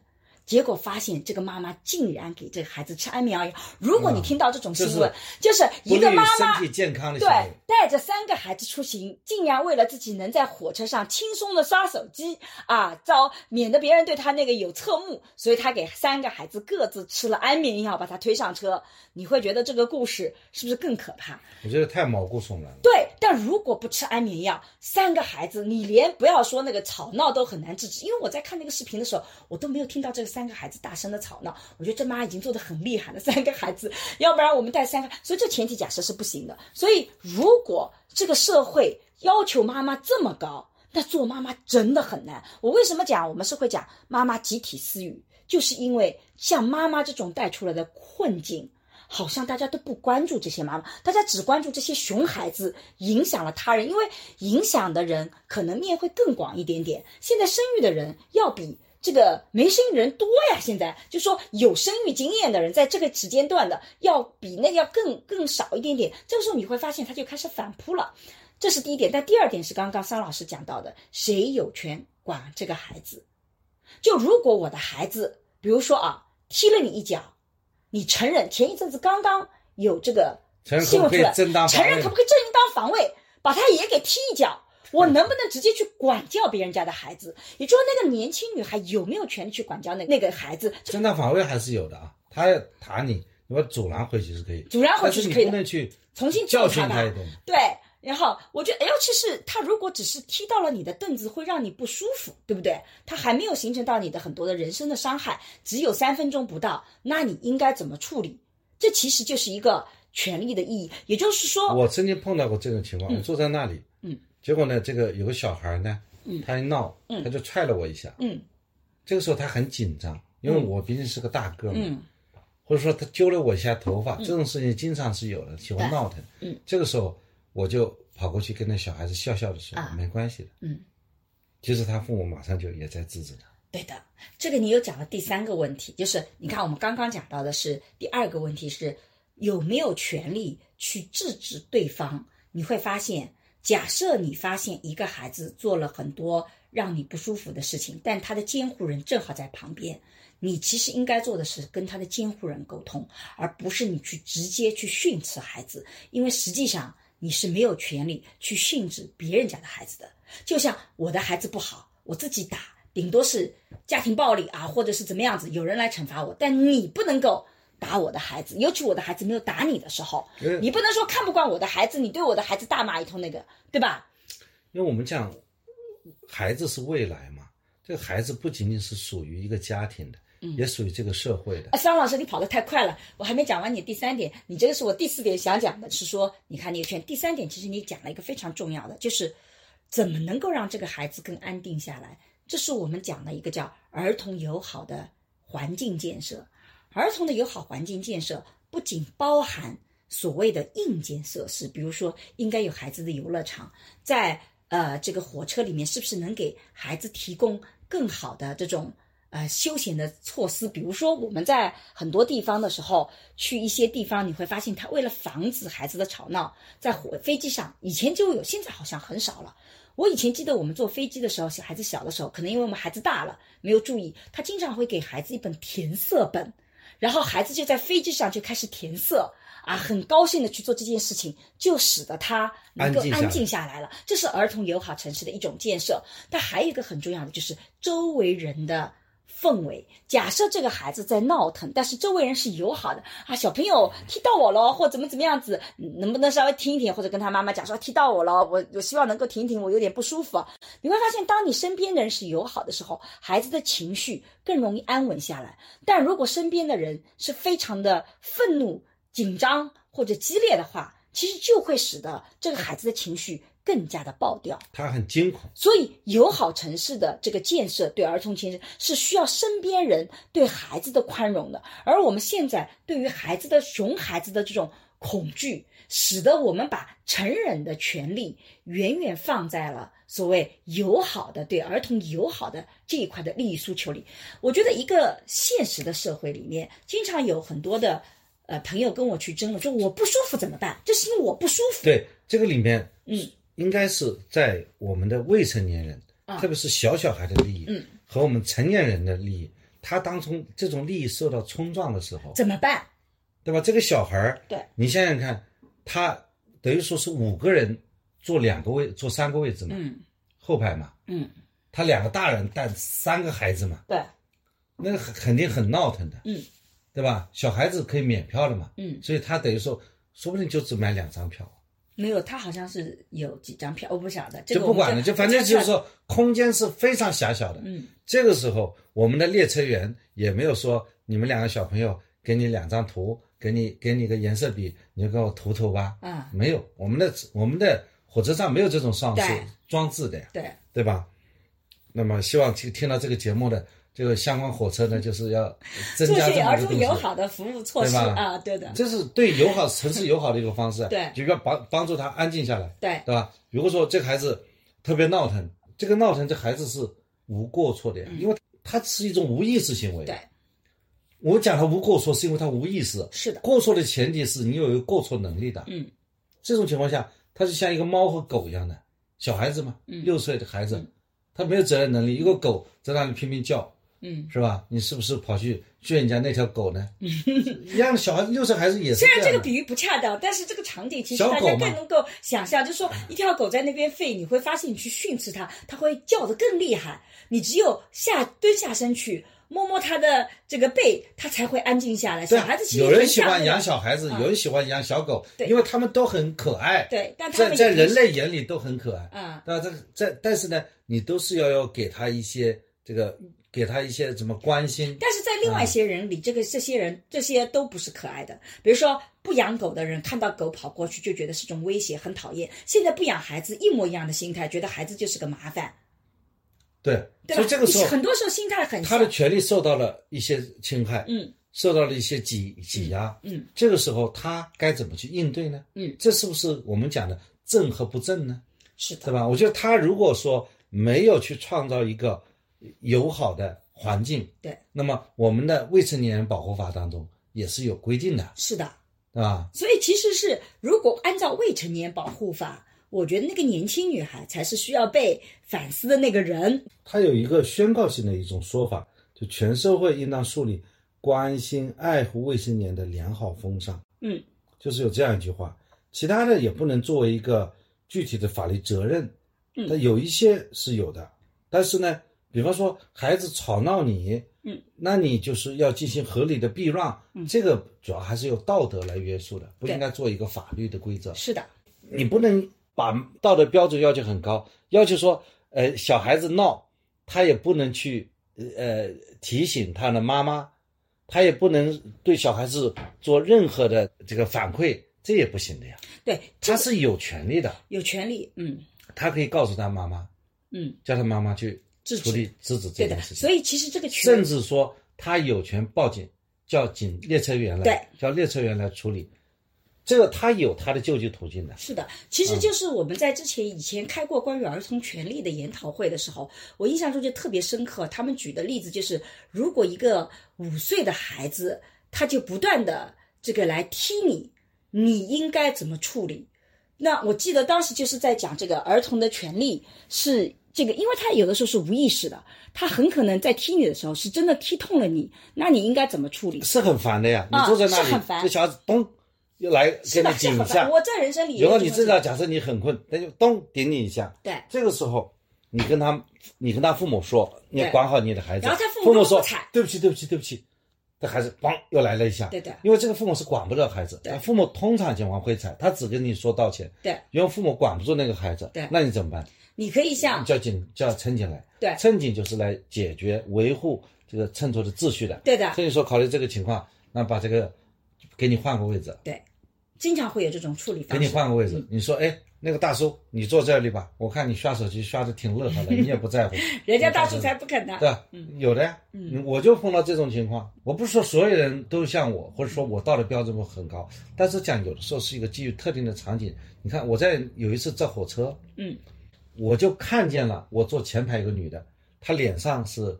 结果发现，这个妈妈竟然给这个孩子吃安眠药。如果你听到这种新闻，就是一个妈妈身体健康的行对。带着三个孩子出行，竟然为了自己能在火车上轻松的刷手机啊，遭免得别人对他那个有侧目，所以他给三个孩子各自吃了安眠药，把他推上车。你会觉得这个故事是不是更可怕？我觉得太毛骨悚然了。对，但如果不吃安眠药，三个孩子你连不要说那个吵闹都很难制止。因为我在看那个视频的时候，我都没有听到这个三三个孩子大声的吵闹。我觉得这妈已经做的很厉害了，三个孩子，要不然我们带三个，所以这前提假设是不行的。所以如果这个社会要求妈妈这么高，那做妈妈真的很难。我为什么讲我们是会讲妈妈集体私语，就是因为像妈妈这种带出来的困境。好像大家都不关注这些妈妈，大家只关注这些熊孩子影响了他人，因为影响的人可能面会更广一点点。现在生育的人要比这个没生育的人多呀，现在就说有生育经验的人在这个时间段的要比那个要更更少一点点。这个时候你会发现他就开始反扑了，这是第一点。但第二点是刚刚桑老师讲到的，谁有权管这个孩子？就如果我的孩子，比如说啊，踢了你一脚。你承认前一阵子刚刚有这个新闻出来，承认可不可以正当防卫，把他也给踢一脚？我能不能直接去管教别人家的孩子？也就是说，那个年轻女孩有没有权利去管教那那个孩子？正当防卫还是有的啊，他要打你，你把阻拦回去是可以，阻拦回去是可以不能去重新教训他他一顿。对。然后我觉得，尤其是他如果只是踢到了你的凳子，会让你不舒服，对不对？他还没有形成到你的很多的人生的伤害，只有三分钟不到，那你应该怎么处理？这其实就是一个权利的意义。也就是说，我曾经碰到过这种情况，我坐在那里，嗯，结果呢，这个有个小孩呢，嗯，他一闹，嗯。他就踹了我一下，嗯，这个时候他很紧张，因为我毕竟是个大个嘛，嗯，或者说他揪了我一下头发，这种事情经常是有的，喜欢闹腾，嗯，这个时候我就。跑过去跟那小孩子笑笑的说：“啊。没关系的。”嗯，其实他父母马上就也在制止他。对的，这个你又讲了第三个问题，就是你看我们刚刚讲到的是第二个问题是有没有权利去制止对方？你会发现，假设你发现一个孩子做了很多让你不舒服的事情，但他的监护人正好在旁边，你其实应该做的是跟他的监护人沟通，而不是你去直接去训斥孩子，因为实际上。你是没有权利去训斥别人家的孩子的，就像我的孩子不好，我自己打，顶多是家庭暴力啊，或者是怎么样子，有人来惩罚我，但你不能够打我的孩子，尤其我的孩子没有打你的时候，嗯你不能说看不惯我的孩子，你对我的孩子大骂一通，那个对吧？因为我们讲，孩子是未来嘛，这个孩子不仅仅是属于一个家庭的。也属于这个社会的。啊，桑老师，你跑得太快了，我还没讲完你第三点。你这个是我第四点想讲的，是说，你看你圈第三点，其实你讲了一个非常重要的，就是怎么能够让这个孩子更安定下来。这是我们讲的一个叫儿童友好的环境建设。儿童的友好环境建设不仅包含所谓的硬件设施，比如说应该有孩子的游乐场，在呃这个火车里面是不是能给孩子提供更好的这种。呃，休闲的措施，比如说我们在很多地方的时候，去一些地方，你会发现他为了防止孩子的吵闹，在火飞机上以前就有，现在好像很少了。我以前记得我们坐飞机的时候，小孩子小的时候，可能因为我们孩子大了没有注意，他经常会给孩子一本填色本，然后孩子就在飞机上就开始填色。啊，很高兴的去做这件事情，就使得他能够安静下来了。这是儿童友好城市的一种建设。但还有一个很重要的就是周围人的氛围。假设这个孩子在闹腾，但是周围人是友好的啊，小朋友踢到我了，或怎么怎么样子，能不能稍微停一停，或者跟他妈妈讲说踢到我了，我我希望能够停一停，我有点不舒服。你会发现，当你身边的人是友好的时候，孩子的情绪更容易安稳下来。但如果身边的人是非常的愤怒、紧张或者激烈的话，其实就会使得这个孩子的情绪更加的爆掉。他很惊恐。所以，友好城市的这个建设对儿童其实是需要身边人对孩子的宽容的。而我们现在对于孩子的熊孩子的这种恐惧，使得我们把成人的权利远远放在了所谓友好的对儿童友好的这一块的利益诉求里。我觉得一个现实的社会里面，经常有很多的呃朋友跟我去争论，说我不舒服怎么办？这是因为我不舒服。对这个里面，嗯，应该是在我们的未成年人，啊特别是小小孩的利益，嗯，和我们成年人的利益，他当中这种利益受到冲撞的时候，怎么办？对吧？这个小孩儿，对你想想看，他等于说是五个人坐两个位，坐三个位置嘛，嗯后排嘛，嗯，他两个大人带三个孩子嘛，对，那个肯定很闹腾的，嗯，对吧？小孩子可以免票的嘛，嗯。所以他等于说，说不定就只买两张票。没有，他好像是有几张票，我不晓得。这个就不管了，就反正就是，说，空间是非常狭小的。嗯，这个时候，我们的列车员也没有说你们两个小朋友给你两张图，给你给你个颜色笔，你就给我涂涂吧。啊，没有，我们的我们的火车上没有这种装置装置的呀，对，对吧？那么希望听听到这个节目的这个相关火车呢，就是要 增做加这些儿童么一个友好的服务措施啊，对的，这是对友好城市友好的一种方式啊，对就要帮帮助他安静下来。对对吧？如果说这个孩子特别闹腾，这个闹腾这孩子是无过错的呀，因为他是一种无意识行为。嗯对，我讲他无过错，是因为他无意识。是的，过错的前提是你有一个过错能力的。嗯，这种情况下，他就像一个猫和狗一样的小孩子嘛，嗯六岁的孩子，他没有责任能力。一个狗在那里拼命叫，嗯，是吧？你是不是跑去训人家那条狗呢？一样的，小孩子六岁孩子也是虽然这个比喻不恰当，但是这个场景其实大家更能够想象，就是说一条狗在那边吠，你会发现你去训斥它，它会叫得更厉害。你只有下蹲下身去摸摸它的这个背，它才会安静下来。小孩子其实有人喜欢养小孩子，啊有人喜欢养小狗，对因为他们都很可爱。对，但他在在人类眼里都很可爱。啊，对吧？这个在但是呢，你都是要要给他一些这个，给他一些什么关心。但是在另外一些人里，这个这些人这些都不是可爱的。比如说不养狗的人，看到狗跑过去就觉得是种威胁，很讨厌。现在不养孩子，一模一样的心态，觉得孩子就是个麻烦，对，对？所以这个时候很多时候心态很他的权利受到了一些侵害，嗯受到了一些挤挤压。嗯，这个时候他该怎么去应对呢？嗯，这是不是我们讲的正和不正呢？是的对，吧？我觉得他如果说没有去创造一个友好的环境，对，那么我们的未成年人保护法当中也是有规定的，是的。对吧？所以其实是，如果按照未成年保护法，我觉得那个年轻女孩才是需要被反思的那个人。它有一个宣告性的一种说法，就全社会应当树立关心爱护未成年的良好风尚，嗯，就是有这样一句话。其他的也不能作为一个具体的法律责任，嗯但有一些是有的。但是呢，比方说孩子吵闹你，嗯，那你就是要进行合理的避让，嗯。这个主要还是由道德来约束的，不应该做一个法律的规则。是的，你不能把道德标准要求很高，要求说，呃，小孩子闹，他也不能去呃提醒他的妈妈，他也不能对小孩子做任何的这个反馈，这也不行的呀。对，这个他是有权利的，有权利，嗯。他可以告诉他妈妈，嗯，叫他妈妈去处理制止。这件事情，所以其实这个权甚至说他有权报警，叫警列车员来，对，叫列车员来处理，这个他有他的救济途径的。是的，其实就是我们在之前以前开过关于儿童权利的研讨会的时候，我印象中就特别深刻。他们举的例子就是，如果一个五岁的孩子，他就不断的这个来踢你，你应该怎么处理？那我记得当时就是在讲这个儿童的权利是这个，因为他有的时候是无意识的，他很可能在踢你的时候是真的踢痛了你，那你应该怎么处理？是很烦的呀。你啊坐在那里是很，烦这小孩子咚又来给你顶一下。，我在人生里也然后你知道，假设你很困，他就咚顶你一下。对这个时候，你跟他，你跟他父母说，你管好你的孩子。然后他父母说对不起，对不起，对不起，这孩子咣又来了一下。对的因为这个父母是管不了孩子，对父母通常情况会踩，他只跟你说道歉。对，因为父母管不住那个孩子，对那你怎么办？你可以向叫警，叫乘警来。对乘警就是来解决、维护这个乘坐的秩序的。对的所以说考虑这个情况，那把这个给你换个位置，对，经常会有这种处理方式给你。换个位置。你说，哎，那个大叔，你坐这里吧，我看你刷手机刷的挺乐呵的，你也不在乎。人家大叔才不肯呢。对吧？有的呀，嗯，我就碰到这种情况。我不是说所有人都像我，或者说我到的标准会很高，但是讲有的时候是一个基于特定的场景。你看我在有一次坐火车，嗯，我就看见了我坐前排一个女的，她脸上是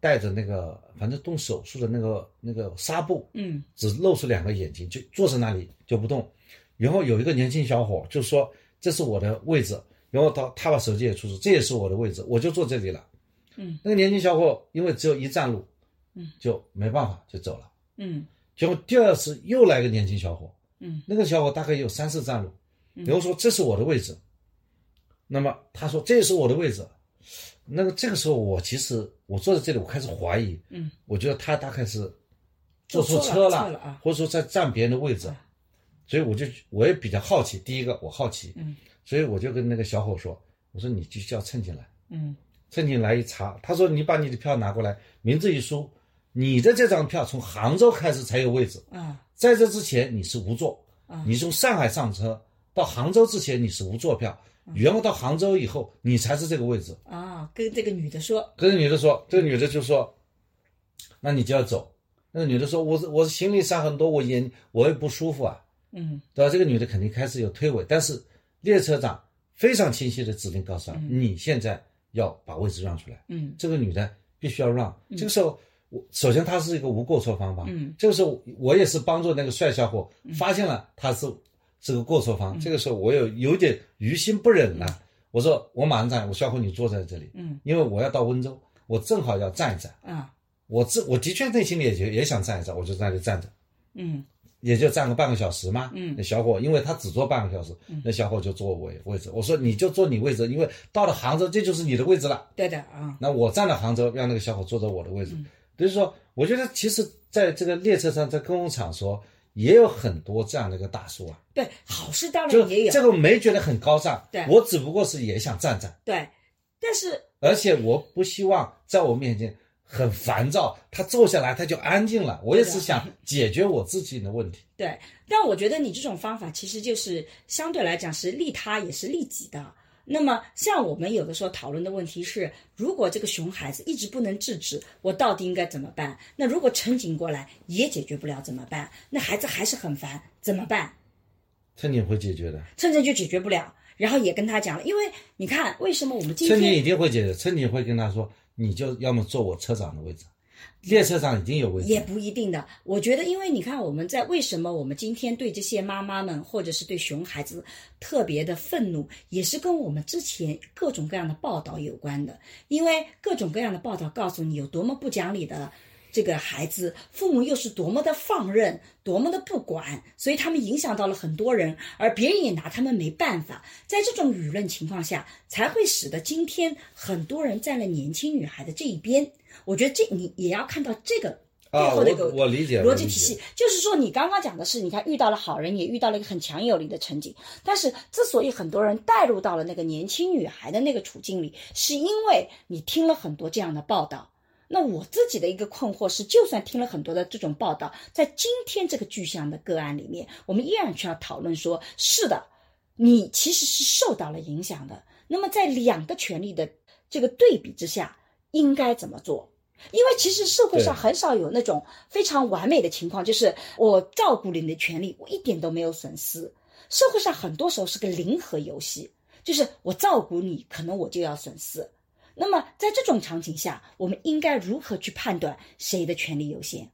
带着那个反正动手术的那个那个纱布，嗯只露出两个眼睛，就坐在那里就不动。然后有一个年轻小伙就说：“这是我的位置。”然后他他把手机也出示，这也是我的位置，我就坐这里了。嗯，那个年轻小伙因为只有一站路，嗯，就没办法就走了。嗯结果第二次又来个年轻小伙，嗯，那个小伙大概有三四站路，然后说这是我的位置。那么他说这也是我的位置。那个这个时候我其实我坐在这里，我开始怀疑，嗯，我觉得他大概是坐坐错错车了错了啊或者说在占别人的位置，所以我就我也比较好奇。第一个我好奇，嗯，所以我就跟那个小伙说，我说你就叫蹭进来，嗯乘进来一查，他说你把你的票拿过来，名字一输，你的这张票从杭州开始才有位置，啊在这之前你是无座啊，你从上海上车到杭州之前你是无座票，然后到杭州以后你才是这个位置。啊，跟这个女的说，这个女的说，这个女的就说，那你就要走。那个女的说，我是我行李上很多，我眼我也不舒服啊，嗯对吧？这个女的肯定开始有推诿，但是列车长非常清晰的指令告诉她，你现在要把位置让出来。嗯这个女的必须要让。这个时候，我首先她是一个无过错方法。嗯，这个时候我也是帮助那个帅小伙发现了他是是个过错方。这个时候我有有点于心不忍了。我说我马上站，我小伙你坐在这里，嗯，因为我要到温州，我正好要站一站。啊我这我的确内心里也就也想站一站，我就在那里站着。嗯也就站个半个小时嘛。嗯那小伙因为他只坐半个小时，那小伙就坐我位位置。我说你就坐你位置，因为到了杭州这就是你的位置了。对的啊那我站到杭州，让那个小伙坐在我的位置。嗯就是说，我觉得其实在这个列车上，在公共场所也有很多这样的一个大叔啊，对，好事当然也有这个没觉得很高尚。对我只不过是也想站站，对，但是而且我不希望在我面前很烦躁，他坐下来他就安静了。我也是想解决我自己的问题。对，但我觉得你这种方法其实就是相对来讲是利他也是利己的。那么，像我们有的时候讨论的问题是，如果这个熊孩子一直不能制止，我到底应该怎么办？那如果乘警过来也解决不了怎么办？那孩子还是很烦，怎么办？乘警会解决的，乘警就解决不了，然后也跟他讲了，因为你看，为什么我们今乘警一定会解决，乘警会跟他说，你就要么坐我车长的位置，列车长已经有位置也，不一定的。我觉得，因为你看我们在为什么我们今天对这些妈妈们或者是对熊孩子特别的愤怒，也是跟我们之前各种各样的报道有关的。因为各种各样的报道告诉你有多么不讲理的这个孩子，父母又是多么的放任，多么的不管，所以他们影响到了很多人，而别人也拿他们没办法。在这种舆论情况下，才会使得今天很多人站了年轻女孩的这一边。我觉得这你也要看到这个背啊，后的一个我我理解逻辑体系，就是说你刚刚讲的是，你看遇到了好人，也遇到了一个很强有力的乘警，但是之所以很多人带入到了那个年轻女孩的那个处境里，是因为你听了很多这样的报道。那我自己的一个困惑是，就算听了很多的这种报道，在今天这个具象的个案里面，我们依然需要讨论说，是的，你其实是受到了影响的。那么在两个权利的这个对比之下，应该怎么做？因为其实社会上很少有那种非常完美的情况，就是我照顾了你的权利，我一点都没有损失。社会上很多时候是个零和游戏，就是我照顾你，可能我就要损失。那么在这种场景下，我们应该如何去判断谁的权利优先？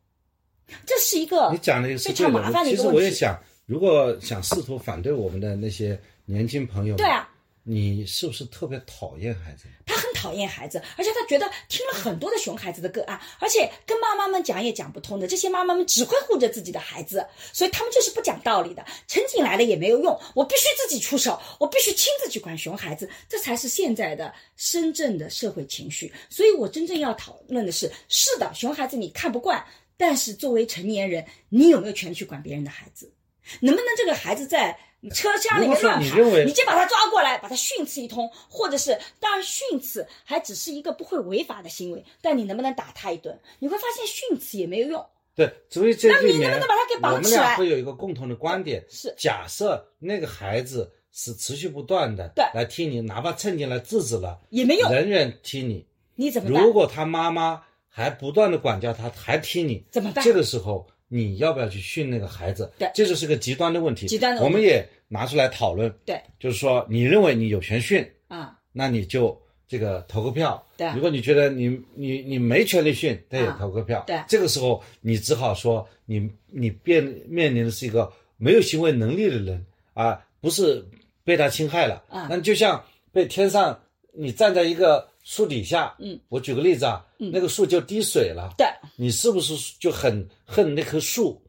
这是一个你讲的也是非常。麻烦的一其实个问题。我也想，如果想试图反对我们的那些年轻朋友，对啊，你是不是特别讨厌孩子？他很讨厌孩子，而且他觉得听了很多的熊孩子的个案，而且跟妈妈们讲也讲不通的。这些妈妈们只会护着自己的孩子，所以他们就是不讲道理的。陈景来了也没有用，我必须自己出手，我必须亲自去管熊孩子，这才是现在的深圳的社会情绪。所以我真正要讨论的是，是的，熊孩子你看不惯，但是作为成年人，你有没有权去管别人的孩子？能不能这个孩子在车厢里面乱跑，你你就把他抓过来，把他训斥一通，或者是当然训斥还只是一个不会违法的行为，但你能不能打他一顿？你会发现训斥也没有用。对，所以这那你里面能不能把他给绑我们起来俩会有一个共同的观点，是假设那个孩子是持续不断的对来踢你，哪怕趁进来制止了，也没用仍然踢你。你怎么办？如果他妈妈还不断的管教他，还踢你，怎么办这个时候你要不要去训那个孩子？对这就是个极端的问题。极端的问题我们也拿出来讨论，对就是说你认为你有权训，啊，那你就这个投个票。对如果你觉得你你你没权利训，那也啊投个票。对这个时候你只好说你你面面临的是一个没有行为能力的人啊，不是被他侵害了。啊那就像被天上你站在一个树底下，嗯，我举个例子啊，那个树就滴水了，对，你是不是就很恨那棵树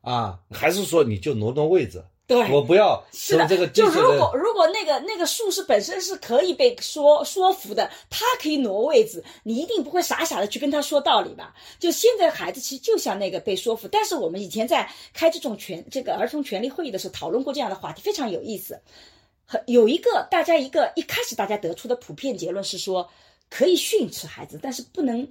啊？还是说你就挪挪位置？对我不要是的这个，滴就如果如果那个那个树是本身是可以被说说服的，他可以挪位置，你一定不会傻傻的去跟他说道理吧？就现在孩子其实就像那个被说服，但是我们以前在开这种权这个儿童权利会议的时候讨论过这样的话题，非常有意思。很有一个大家一个一开始大家得出的普遍结论是说，可以训斥孩子，但是不能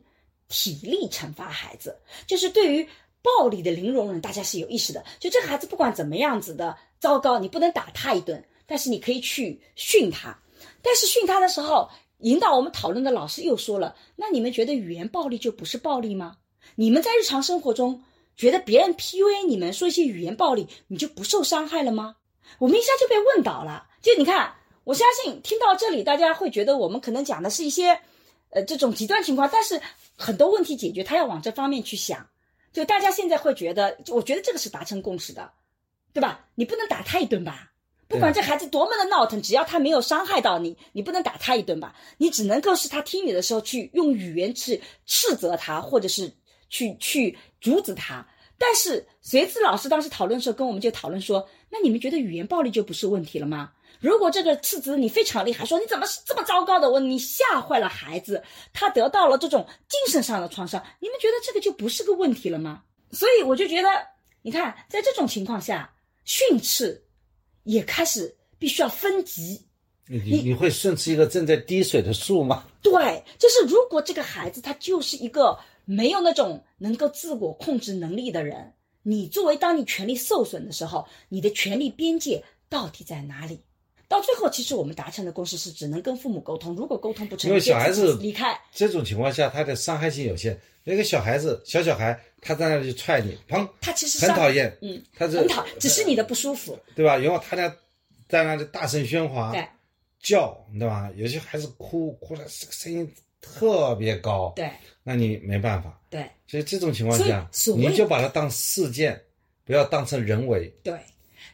体力惩罚孩子。就是对于暴力的零容忍，大家是有意识的。就这个孩子不管怎么样子的糟糕，你不能打他一顿，但是你可以去训他。但是训他的时候，引导我们讨论的老师又说了：“那你们觉得语言暴力就不是暴力吗？你们在日常生活中觉得别人 PUA 你们说一些语言暴力，你就不受伤害了吗？”我们一下就被问倒了。就你看，我相信听到这里，大家会觉得我们可能讲的是一些，呃，这种极端情况，但是很多问题解决，他要往这方面去想。就大家现在会觉得，我觉得这个是达成共识的，对吧？你不能打他一顿吧？不管这孩子多么的闹腾，只要他没有伤害到你，你不能打他一顿吧？你只能够是他听你的时候去用语言去斥责他，或者是去去阻止他。但是随之老师当时讨论的时候，跟我们就讨论说，那你们觉得语言暴力就不是问题了吗？如果这个斥责你非常厉害，说你怎么是这么糟糕的，我你吓坏了孩子，他得到了这种精神上的创伤，你们觉得这个就不是个问题了吗？所以我就觉得，你看，在这种情况下，训斥也开始必须要分级。你你你会训斥一个正在滴水的树吗？对，就是如果这个孩子他就是一个没有那种能够自我控制能力的人，你作为当你权利受损的时候，你的权利边界到底在哪里？到最后，其实我们达成的共识是，只能跟父母沟通。如果沟通不成，因为小孩子离开，这种情况下，他的伤害性有限。那个小孩子，小小孩，他在那里就踹你，砰，他其实很讨厌，嗯，他是很讨，只是你的不舒服。对吧？然后他呢，在那里大声喧哗，对叫，对吧？有些孩子哭，哭的声音特别高，对那你没办法。对所以这种情况下，你就把它当事件，不要当成人为。对，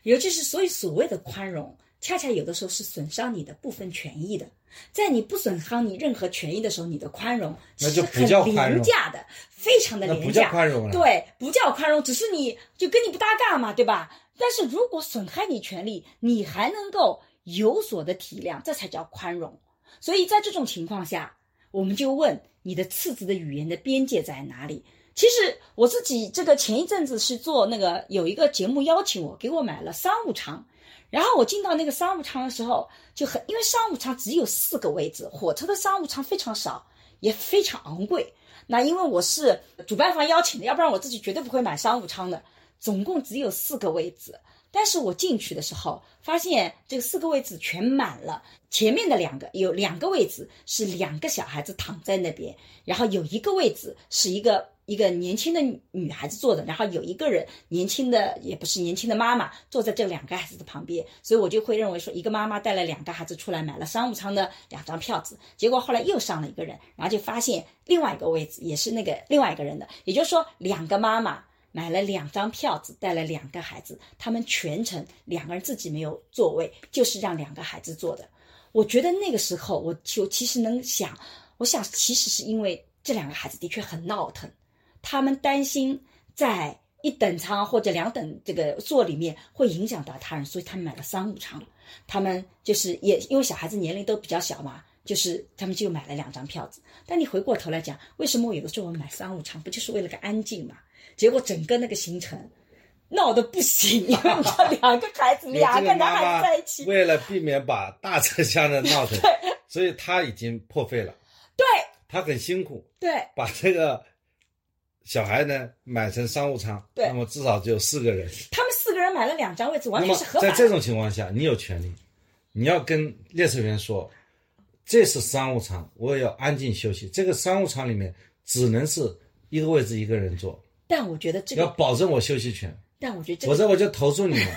尤其是所以所谓的宽容，恰恰有的时候是损伤你的部分权益的。在你不损伤你任何权益的时候，你的宽容那就不叫宽容廉价的，非常的那不叫廉价。宽容了。对，不叫宽容，只是你就跟你不搭嘎嘛，对吧？但是如果损害你权利，你还能够有所的体谅，这才叫宽容。所以在这种情况下，我们就问你的次子的语言的边界在哪里？其实我自己这个前一阵子是做那个有一个节目邀请我，给我买了商务舱，然后我进到那个商务舱的时候就很，因为商务舱只有四个位置，火车的商务舱非常少，也非常昂贵。那因为我是主办方邀请的，要不然我自己绝对不会买商务舱的。总共只有四个位置，但是我进去的时候发现这个四个位置全满了，前面的两个有两个位置是两个小孩子躺在那边，然后有一个位置是一个一个年轻的女孩子坐的，然后有一个人年轻的也不是年轻的妈妈坐在这两个孩子的旁边，所以我就会认为说一个妈妈带了两个孩子出来买了商务舱的两张票子，结果后来又上了一个人，然后就发现另外一个位置也是那个另外一个人的，也就是说两个妈妈。买了两张票子，带了两个孩子，他们全程两个人自己没有座位，就是让两个孩子坐的。我觉得那个时候，我就其实能想，我想其实是因为这两个孩子的确很闹腾，他们担心在一等舱或者两等这个座里面会影响到他人，所以他们买了商务舱。他们就是也因为小孩子年龄都比较小嘛，就是他们就买了两张票子。但你回过头来讲，为什么我有的时候我买商务舱，不就是为了个安静嘛？结果整个那个行程闹得不行，因为你知道两个孩子，两个男孩子在一起，为了避免把大车厢的闹腾，所以他已经破费了。对，他很辛苦，对，把这个小孩呢买成商务舱，对那么至少只有四个人。他们四个人买了两张位置，完全是合法的。在这种情况下，你有权利，你要跟列车员说，这是商务舱，我也要安静休息。这个商务舱里面只能是一个位置一个人坐，但我觉得这个要，保证我休息权，但我觉得这个，否则我就投诉你们，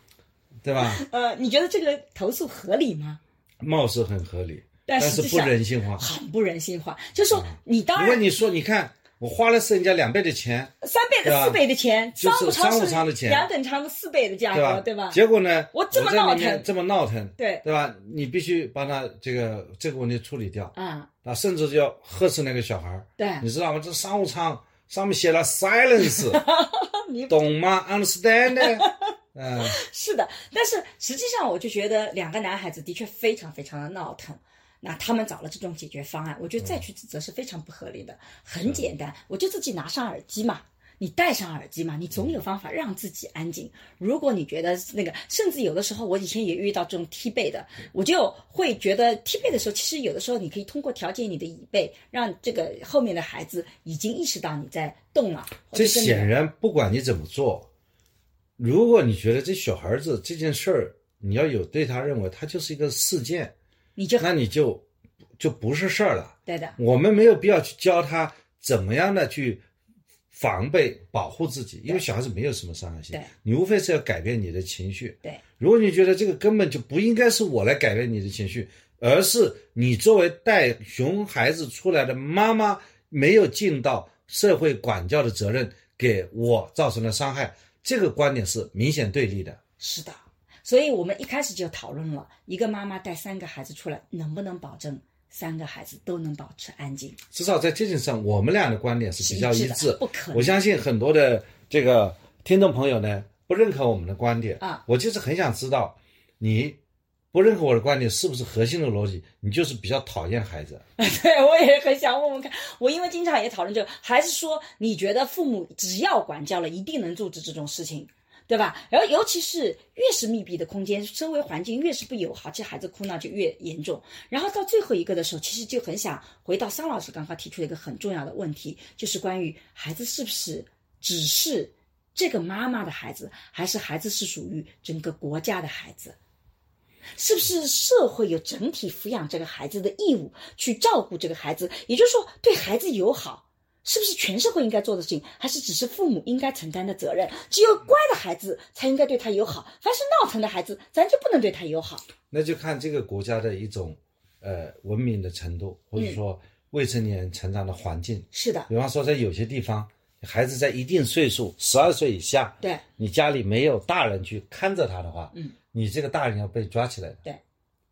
对吧？呃，你觉得这个投诉合理吗？貌似很合理，但但是不人性化。很不人性化。就是说，你当然如果你说，你看我花了是人家两倍的钱，三倍的、四倍的钱，商务舱的钱两等舱的四倍的价？格，对吧？结果呢，我这么闹腾这么闹腾，对对吧？你必须把他这个这个问题处理掉啊，啊，甚至就要呵斥那个小孩儿对，你知道吗？这商务舱上面写了 silence，你懂吗？understand？嗯，是的，但是实际上我就觉得两个男孩子的确非常非常的闹腾。那他们找了这种解决方案，我觉得再去指责是非常不合理的。很简单，我就自己拿上耳机嘛，你戴上耳机嘛，你总有方法让自己安静。如果你觉得那个，甚至有的时候，我以前也遇到这种踢背的，我就会觉得踢背的时候，其实有的时候你可以通过调节你的椅背，让这个后面的孩子已经意识到你在动了。这显然不管你怎么做，如果你觉得这小孩子这件事儿，你要有对他认为他就是一个事件，你就那你就就不是事儿了。对的，我们没有必要去教他怎么样的去防备、保护自己，因为小孩子没有什么伤害性对。你无非是要改变你的情绪。对，如果你觉得这个根本就不应该是我来改变你的情绪，而是你作为带熊孩子出来的妈妈没有尽到社会管教的责任，给我造成了伤害，这个观点是明显对立的。是的，所以我们一开始就讨论了，一个妈妈带三个孩子出来，能不能保证三个孩子都能保持安静？至少在这件事上，我们俩的观点是比较一致不可能我相信很多的这个听众朋友呢，不认可我们的观点啊。我就是很想知道，你不认可我的观点是不是核心的逻辑？你就是比较讨厌孩子。对，我也很想问问看。我因为经常也讨论这个，还是说你觉得父母只要管教了，一定能阻止这种事情？对吧？然后尤其是越是密闭的空间，周围环境越是不友好，这孩子哭闹就越严重。然后到最后一个的时候，其实就很想回到桑老师刚刚提出的一个很重要的问题，就是关于孩子是不是只是这个妈妈的孩子，还是孩子是属于整个国家的孩子？是不是社会有整体抚养这个孩子的义务，去照顾这个孩子？也就是说，对孩子友好，是不是全社会应该做的事情，还是只是父母应该承担的责任？只有乖的孩子才应该对他友好，凡是闹腾的孩子，咱就不能对他友好。那就看这个国家的一种呃文明的程度，或者说未成年人成长的环境。是的，比方说，在有些地方，孩子在一定岁数，十二岁以下，对你家里没有大人去看着他的话，嗯，你这个大人要被抓起来的。对，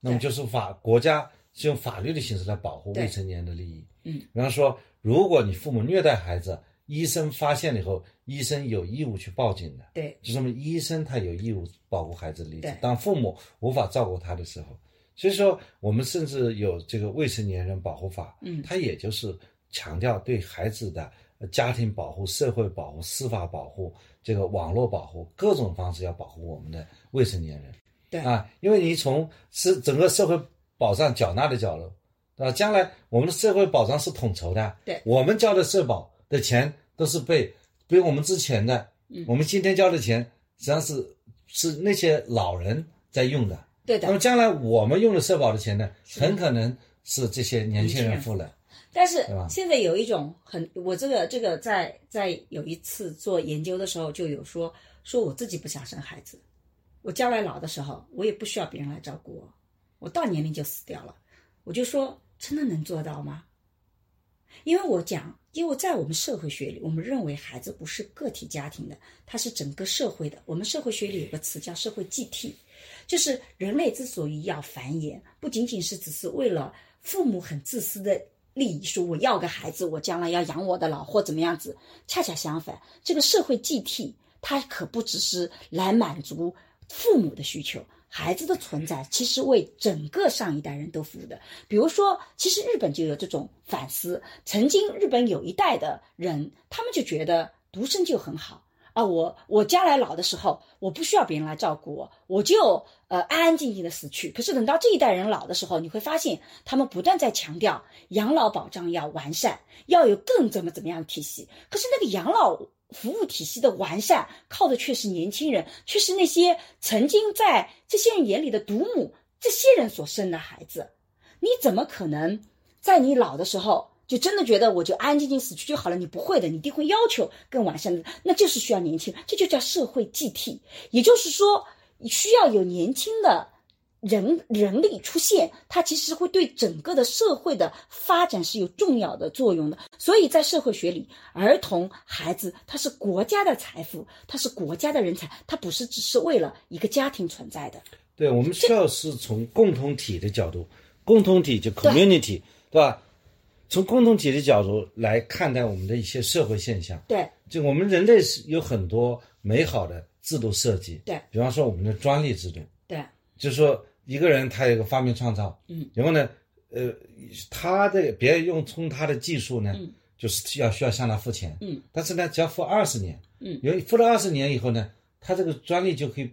那么就是法国家是用法律的形式来保护未成年人的利益。嗯，比方说，如果你父母虐待孩子，医生发现了以后，医生有义务去报警的。对就说明医生他有义务保护孩子的利益。当父母无法照顾他的时候，所以说我们甚至有这个未成年人保护法，嗯它也就是强调对孩子的呃家庭保护、社会保护、司法保护、这个网络保护各种方式要保护我们的未成年人。对啊，因为你从是整个社会保障缴纳的角度，对吧？将来我们的社会保障是统筹的，对我们交的社保的钱都是被比我们之前的，嗯我们今天交的钱实际上是是那些老人在用的。对的。那么将来我们用的社保的钱呢，很可能是这些年轻人付的。但是现在有一种很，我这个这个在在有一次做研究的时候就有说说我自己不想生孩子，我将来老的时候我也不需要别人来照顾我，我到年龄就死掉了。我就说真的能做到吗？因为我讲因为在我们社会学里，我们认为孩子不是个体家庭的，他是整个社会的。我们社会学里有个词叫社会寄替，就是人类之所以要繁衍，不仅仅是只是为了父母很自私的利益，说我要个孩子，我将来要养我的老或怎么样子。恰恰相反，这个社会寄替，它可不只是来满足父母的需求。孩子的存在其实为整个上一代人都服务的。比如说，其实日本就有这种反思。曾经日本有一代的人，他们就觉得独生就很好啊，我我将来老的时候，我不需要别人来照顾我，我就呃安安静静的死去。可是等到这一代人老的时候，你会发现他们不断在强调养老保障要完善，要有更怎么怎么样的体系。可是那个养老。服务体系的完善，靠的却是年轻人，却是那些曾经在这些人眼里的独母，这些人所生的孩子。你怎么可能在你老的时候，就真的觉得我就安安静静死去就好了？你不会的，你一定会要求更完善的，那就是需要年轻人，这就叫社会继替。也就是说，需要有年轻的。人人力出现，它其实会对整个的社会的发展是有重要的作用的。所以在社会学里，儿童孩子他是国家的财富，他是国家的人才，他不是只是为了一个家庭存在的。对，我们需要是从共同体的角度，共同体就 community，对吧？从共同体的角度来看待我们的一些社会现象。对，就我们人类是有很多美好的制度设计。对，比方说我们的专利制度。对，就是说。一个人他有个发明创造，嗯，然后呢，呃，他的别人用从他的技术呢，嗯，就是要需要向他付钱，嗯，但是呢，只要付二十年，嗯，因为付了二十年以后呢，他这个专利就可以，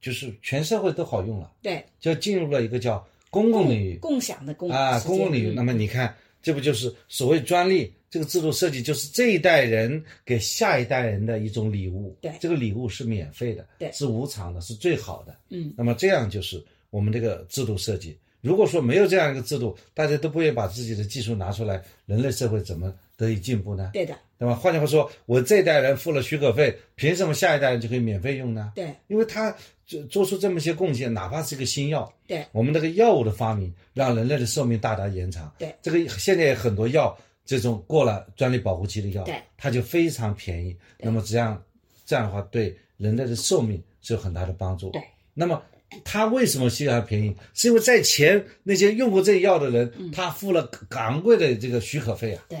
就是全社会都好用了，对，就进入了一个叫公共领域，共享的公啊，公共领域。那么你看，这不就是所谓专利这个制度设计，就是这一代人给下一代人的一种礼物，对，这个礼物是免费的，对，是无偿的，是最好的，嗯，那么这样就是。我们这个制度设计，如果说没有这样一个制度，大家都不愿意把自己的技术拿出来，人类社会怎么得以进步呢？对的，那么？换句话说，我这一代人付了许可费，凭什么下一代人就可以免费用呢？对，因为他做做出这么些贡献，哪怕是一个新药，对，我们这个药物的发明，让人类的寿命大大延长。对，这个现在很多药，这种过了专利保护期的药，对，它就非常便宜。那么这样这样的话，对人类的寿命是有很大的帮助。对，那么。他为什么需要便宜？是因为在前那些用过这药的人，他付了昂贵的这个许可费啊。对，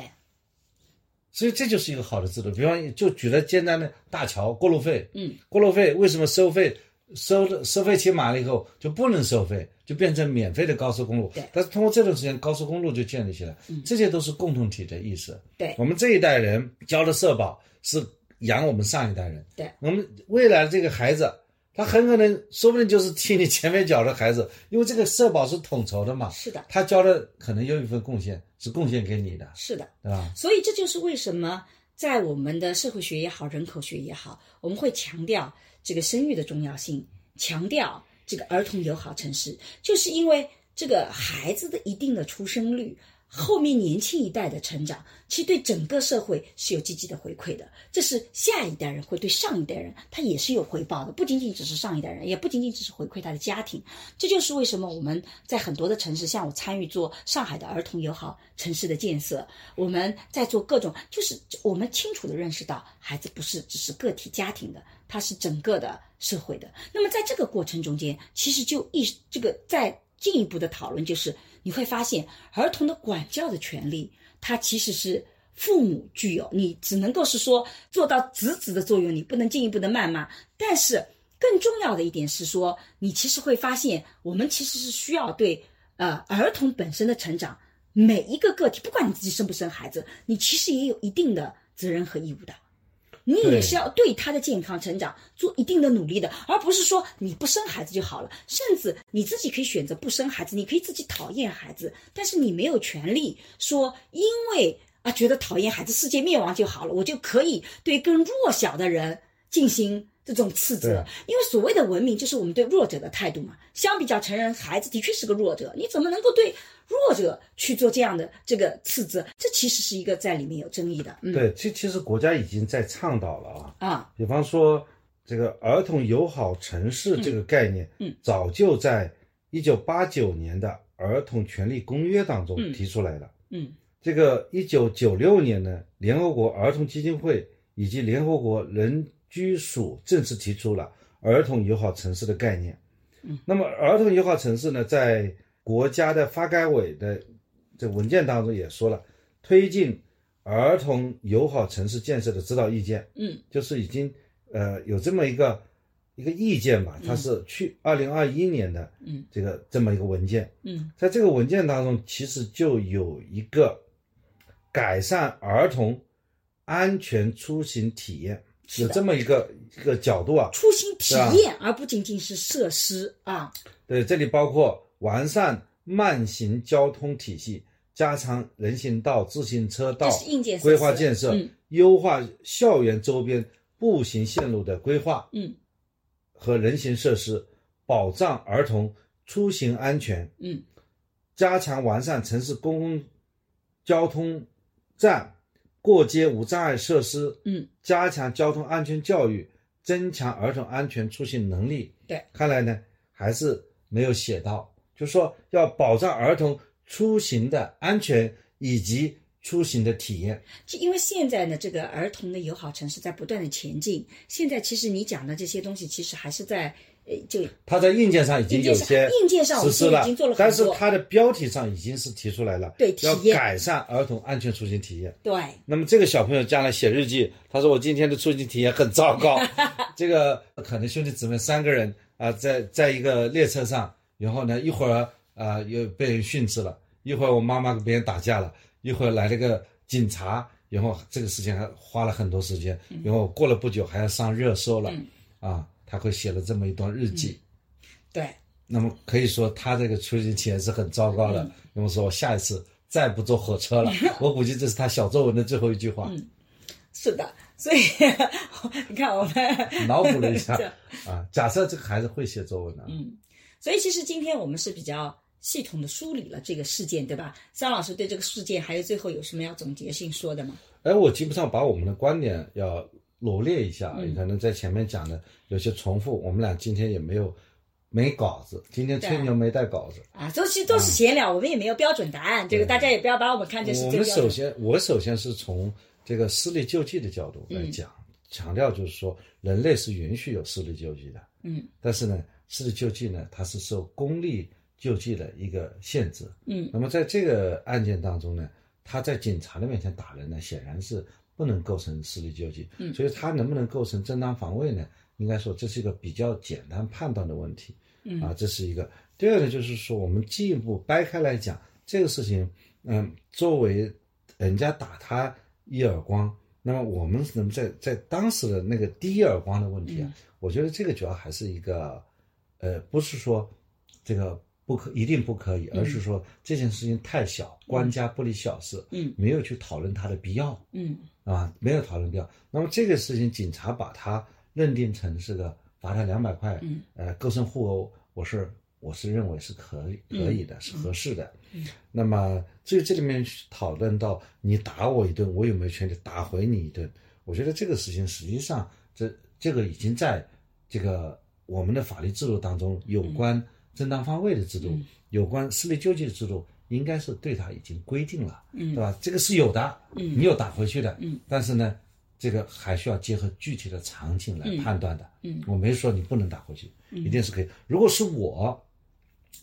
所以这就是一个好的制度。比方就举了简单的大桥过路费，嗯，过路费为什么收费收的收费期满了以后就不能收费，就变成免费的高速公路？对。但是通过这段时间，高速公路就建立起来，嗯，这些都是共同体的意思。对，我们这一代人交的社保是养我们上一代人，对，我们未来的这个孩子。他很可能，说不定就是替你前面缴的孩子，因为这个社保是统筹的嘛。是的，他交的可能有一份贡献，是贡献给你的。是的，对吧？所以这就是为什么在我们的社会学也好，人口学也好，我们会强调这个生育的重要性，强调这个儿童友好城市，就是因为这个孩子的一定的出生率。后面年轻一代的成长，其实对整个社会是有积极的回馈的。这是下一代人会对上一代人，他也是有回报的。不仅仅只是上一代人，也不仅仅只是回馈他的家庭。这就是为什么我们在很多的城市，像我参与做上海的儿童友好城市的建设，我们在做各种，就是我们清楚的认识到，孩子不是只是个体家庭的，他是整个的社会的。那么在这个过程中间，其实就一这个在进一步的讨论就是。你会发现，儿童的管教的权利，它其实是父母具有，你只能够是说做到子子的作用，你不能进一步的谩骂。但是更重要的一点是说，你其实会发现，我们其实是需要对呃儿童本身的成长，每一个个体，不管你自己生不生孩子，你其实也有一定的责任和义务的。你也是要对他的健康成长做一定的努力的，而不是说你不生孩子就好了。甚至你自己可以选择不生孩子，你可以自己讨厌孩子，但是你没有权利说，因为啊觉得讨厌孩子，世界灭亡就好了，我就可以对更弱小的人进行。这种斥责，因为所谓的文明就是我们对弱者的态度嘛。相比较成人，孩子的确是个弱者，你怎么能够对弱者去做这样的这个斥责？这其实是一个在里面有争议的。嗯对，其其实国家已经在倡导了啊。啊，比方说这个儿童友好城市这个概念，嗯，早就在一九八九年的儿童权利公约当中提出来了。嗯，这个一九九六年呢，联合国儿童基金会以及联合国人居署正式提出了儿童友好城市的概念。嗯，那么儿童友好城市呢，在国家的发改委的这文件当中也说了，推进儿童友好城市建设的指导意见，嗯。就是已经呃有这么一个一个意见吧，它是去二零二一年的嗯。这个这么一个文件。嗯。在这个文件当中，其实就有一个改善儿童安全出行体验，有这么一个一个角度啊。出行体验，而不仅仅是设施啊。对，这里包括完善慢行交通体系，加强人行道、自行车道这是硬件规划建设，嗯优化校园周边步行线路的规划嗯和人行设施，保障儿童出行安全。嗯加强完善城市公共交通站过街无障碍设施，嗯，加强交通安全教育，增强儿童安全出行能力。对，看来呢还是没有写到，就是说要保障儿童出行的安全以及出行的体验。就因为现在呢，这个儿童的友好城市在不断的前进。现在其实你讲的这些东西，其实还是在呃，就他在硬件上已经有些硬件上我们实施了已经做了但是它的标题上已经是提出来了，对体要改善儿童安全出行体验。对，那么这个小朋友将来写日记，他说我今天的出行体验很糟糕。这个可能兄弟姊妹三个人啊、在在一个列车上，然后呢一会儿啊、又被人训斥了，一会儿我妈妈跟别人打架了，一会儿来了个警察，然后这个事情还花了很多时间，然后过了不久还要上热搜了，嗯。啊，他会写了这么一段日记。对，那么可以说他这个出行体验是很糟糕的。那么说我下一次再不坐火车了，我估计这是他小作文的最后一句话。嗯是的。所以 你看，我们 脑补了一下这啊，假设这个孩子会写作文呢、嗯，所以其实今天我们是比较系统的梳理了这个事件，对吧？张老师对这个事件还有最后有什么要总结性说的吗？哎，我基本上把我们的观点要罗列一下，嗯。你可能在前面讲的有些重复，我们俩今天也没有没稿子，今天吹牛没带稿子。啊，都是都是闲聊，我们也没有标准答案，这个大家也不要把我们看成是我们最标准首先，我首先是从这个私立救济的角度嗯。来讲，强调就是说，人类是允许有私立救济的，嗯。但是呢，私立救济呢，它是受公立救济的一个限制。嗯。那么在这个案件当中呢，他在警察的面前打人呢，显然是不能构成私力救济。嗯所以他能不能构成正当防卫呢？应该说这是一个比较简单判断的问题。嗯啊，这是一个。第二呢，就是说我们进一步掰开来讲这个事情，嗯，作为人家打他一耳光，那么我们能在在当时的那个第一耳光的问题啊，嗯我觉得这个主要还是一个，呃，不是说这个不可一定不可以，而是说这件事情太小，官家不理小事，嗯没有去讨论它的必要。嗯啊，没有讨论掉。那么这个事情，警察把他认定成是个罚他两百块，嗯，呃，构成互殴，我是我是认为是可以可以的，是合适的。嗯那么至于这里面讨论到你打我一顿，我有没有权利打回你一顿？我觉得这个事情实际上这这个已经在这个我们的法律制度当中有关正当防卫的制度，嗯有关私力救济的制度，应该是对他已经规定了，嗯对吧？这个是有的，嗯你有打回去的，嗯，但是呢，这个还需要结合具体的场景来判断的，嗯我没说你不能打回去，一定是可以。如果是我，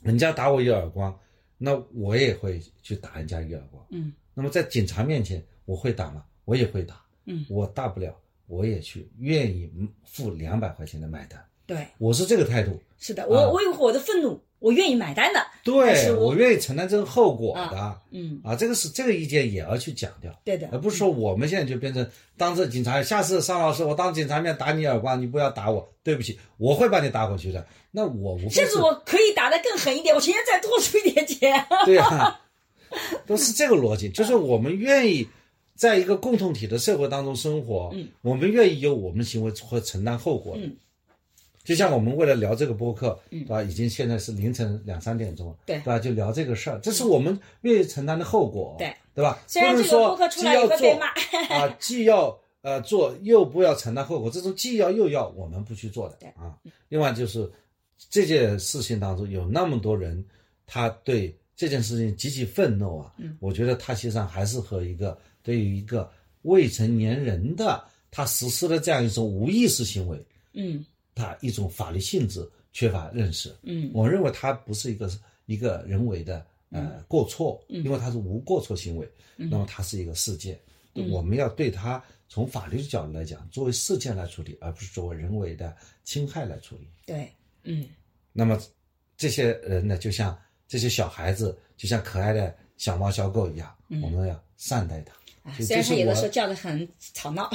人家打我一耳光，那我也会去打人家一耳光。嗯那么在警察面前，我会打吗？我也会打，嗯，我大不了我也去愿意付两百块钱的买单，对，我是这个态度。是的，我我有我的愤怒，我愿意买单的。对我我愿意承担这个后果的啊嗯，啊，这个是这个意见也要去讲掉。对的而，不是说我们现在就变成当着警察，下次尚老师我当警察面打你耳光，你不要打我，对不起，我会把你打回去的。那我无甚至我可以打得更狠一点，我情愿再多出一点钱。对啊，都是这个逻辑，就是我们愿意在一个共同体的社会当中生活，嗯，我们愿意有我们行为会承担后果的。嗯就像我们为了聊这个播客，嗯对吧？已经现在是凌晨两三点钟了，对对吧？就聊这个事儿，这是我们愿意承担的后果，对对吧？虽然这个播客出来既要做也会被骂啊，既要呃做，又不要承担后果，这种既要又要，我们不去做的对啊。另外就是这件事情当中有那么多人，他对这件事情极其愤怒啊，嗯，我觉得它实际上还是和一个对于一个未成年人的他实施了这样一种无意识行为，嗯他一种法律性质缺乏认识。嗯。我认为它不是一个一个人为的呃过错，因为它是无过错行为，那么它是一个事件，我们要对它从法律的角度来讲，作为事件来处理，而不是作为人为的侵害来处理。对，嗯。那么这些人呢，就像这些小孩子，就像可爱的小猫小狗一样，我们要善待它。啊，虽然他这是我有的时候叫的很吵闹，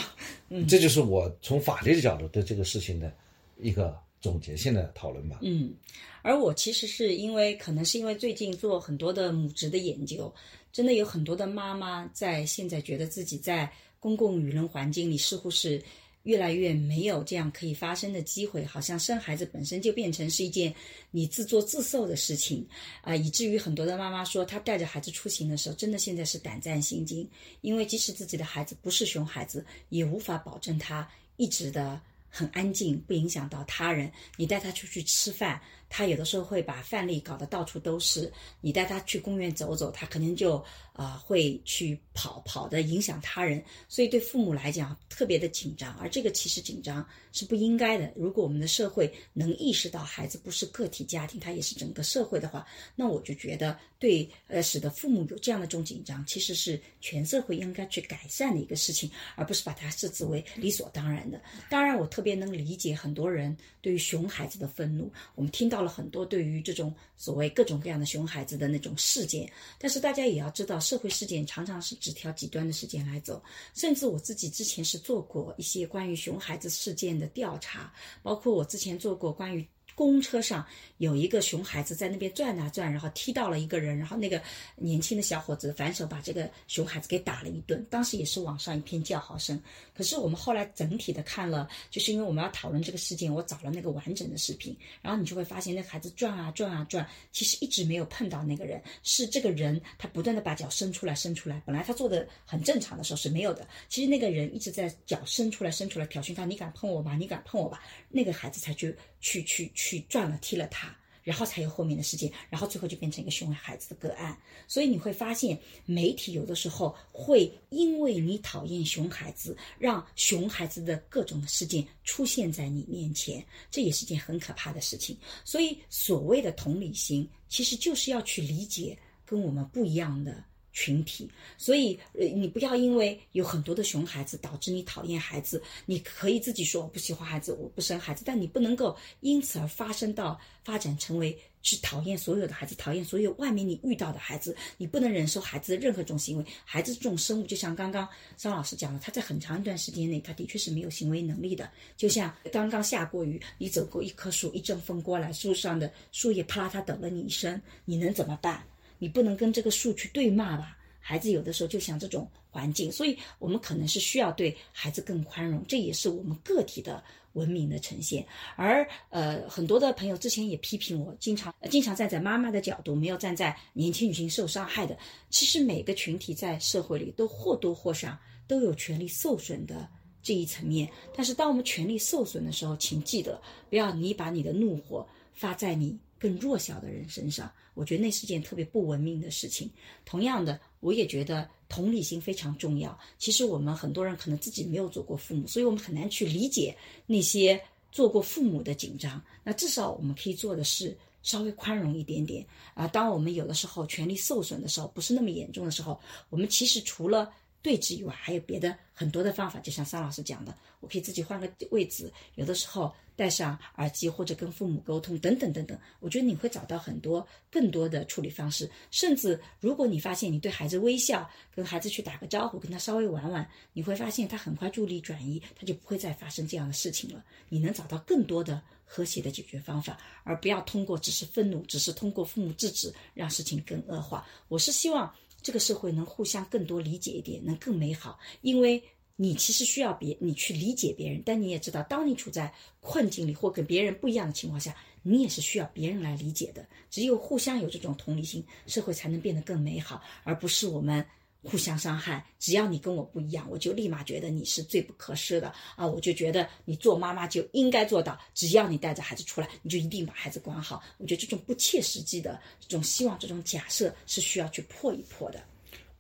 嗯。这就是我从法律的角度对这个事情的一个总结性的讨论吧。嗯，而我其实是因为可能是因为最近做很多的母职的研究，真的有很多的妈妈在现在觉得自己在公共舆论环境里似乎是越来越没有这样可以发生的机会，好像生孩子本身就变成是一件你自作自受的事情啊、以至于很多的妈妈说，她带着孩子出行的时候，真的现在是胆战心惊，因为即使自己的孩子不是熊孩子，也无法保证他一直的。很安静，不影响到他人。你带他出去吃饭，他有的时候会把饭粒搞得到处都是。你带他去公园走走，他可能就啊、会去跑跑的影响他人。所以对父母来讲特别的紧张，而这个其实紧张是不应该的。如果我们的社会能意识到孩子不是个体家庭，他也是整个社会的话，那我就觉得对呃使得父母有这样的这种紧张，其实是全社会应该去改善的一个事情，而不是把它设置为理所当然的。当然，我特别能理解很多人对于熊孩子的愤怒。我们听到到了很多对于这种所谓各种各样的熊孩子的那种事件，但是大家也要知道，社会事件常常是只挑极端的事件来走。甚至我自己之前是做过一些关于熊孩子事件的调查，包括我之前做过关于。公车上有一个熊孩子在那边转啊转，然后踢到了一个人，然后那个年轻的小伙子反手把这个熊孩子给打了一顿，当时也是网上一片叫好声。可是我们后来整体的看了，就是因为我们要讨论这个事件，我找了那个完整的视频，然后你就会发现那孩子转啊转啊转，其实一直没有碰到那个人，是这个人他不断的把脚伸出来伸出来，本来他做的很正常的时候是没有的，其实那个人一直在脚伸出来伸出来挑衅他，你敢碰我吧？你敢碰我吧？那个孩子才去去去去转了踢了他。然后才有后面的事件，然后最后就变成一个熊孩子的个案。所以你会发现，媒体有的时候会因为你讨厌熊孩子，让熊孩子的各种的事件出现在你面前，这也是件很可怕的事情。所以所谓的同理心，其实就是要去理解跟我们不一样的。群体，所以呃，你不要因为有很多的熊孩子导致你讨厌孩子，你可以自己说我不喜欢孩子，我不生孩子，但你不能够因此而发生到发展成为去讨厌所有的孩子，讨厌所有外面你遇到的孩子，你不能忍受孩子的任何种行为。孩子这种生物，就像刚刚张老师讲的，他在很长一段时间内，他的确是没有行为能力的。就像刚刚下过雨，你走过一棵树，一阵风过来，树上的树叶啪啦嗒抖了你一身，你能怎么办？你不能跟这个树去对骂吧？孩子有的时候就像这种环境，所以我们可能是需要对孩子更宽容，这也是我们个体的文明的呈现。而呃，很多的朋友之前也批评我，经常、经常站在妈妈的角度，没有站在年轻女性受伤害的。其实每个群体在社会里都或多或少都有权利受损的。这一层面，但是当我们权利受损的时候，请记得不要你把你的怒火发在你更弱小的人身上，我觉得那是件特别不文明的事情。同样的，我也觉得同理心非常重要。其实我们很多人可能自己没有做过父母，所以我们很难去理解那些做过父母的紧张。那至少我们可以做的是稍微宽容一点点啊。当我们有的时候权利受损的时候，不是那么严重的时候，我们其实除了对峙以外，还有别的很多的方法。就像桑老师讲的，我可以自己换个位置，有的时候戴上耳机或者跟父母沟通，等等等等。我觉得你会找到很多更多的处理方式。甚至如果你发现你对孩子微笑，跟孩子去打个招呼，跟他稍微玩玩，你会发现他很快注意力转移，他就不会再发生这样的事情了。你能找到更多的和谐的解决方法，而不要通过只是愤怒，只是通过父母制止，让事情更恶化。我是希望。这个社会能互相更多理解一点，能更美好。因为你其实需要别你去理解别人，但你也知道，当你处在困境里或跟别人不一样的情况下，你也是需要别人来理解的。只有互相有这种同理心，社会才能变得更美好，而不是我们互相伤害。只要你跟我不一样，我就立马觉得你是罪不可赦的啊！我就觉得你做妈妈就应该做到，只要你带着孩子出来，你就一定把孩子管好。我觉得这种不切实际的这种希望、这种假设是需要去破一破的。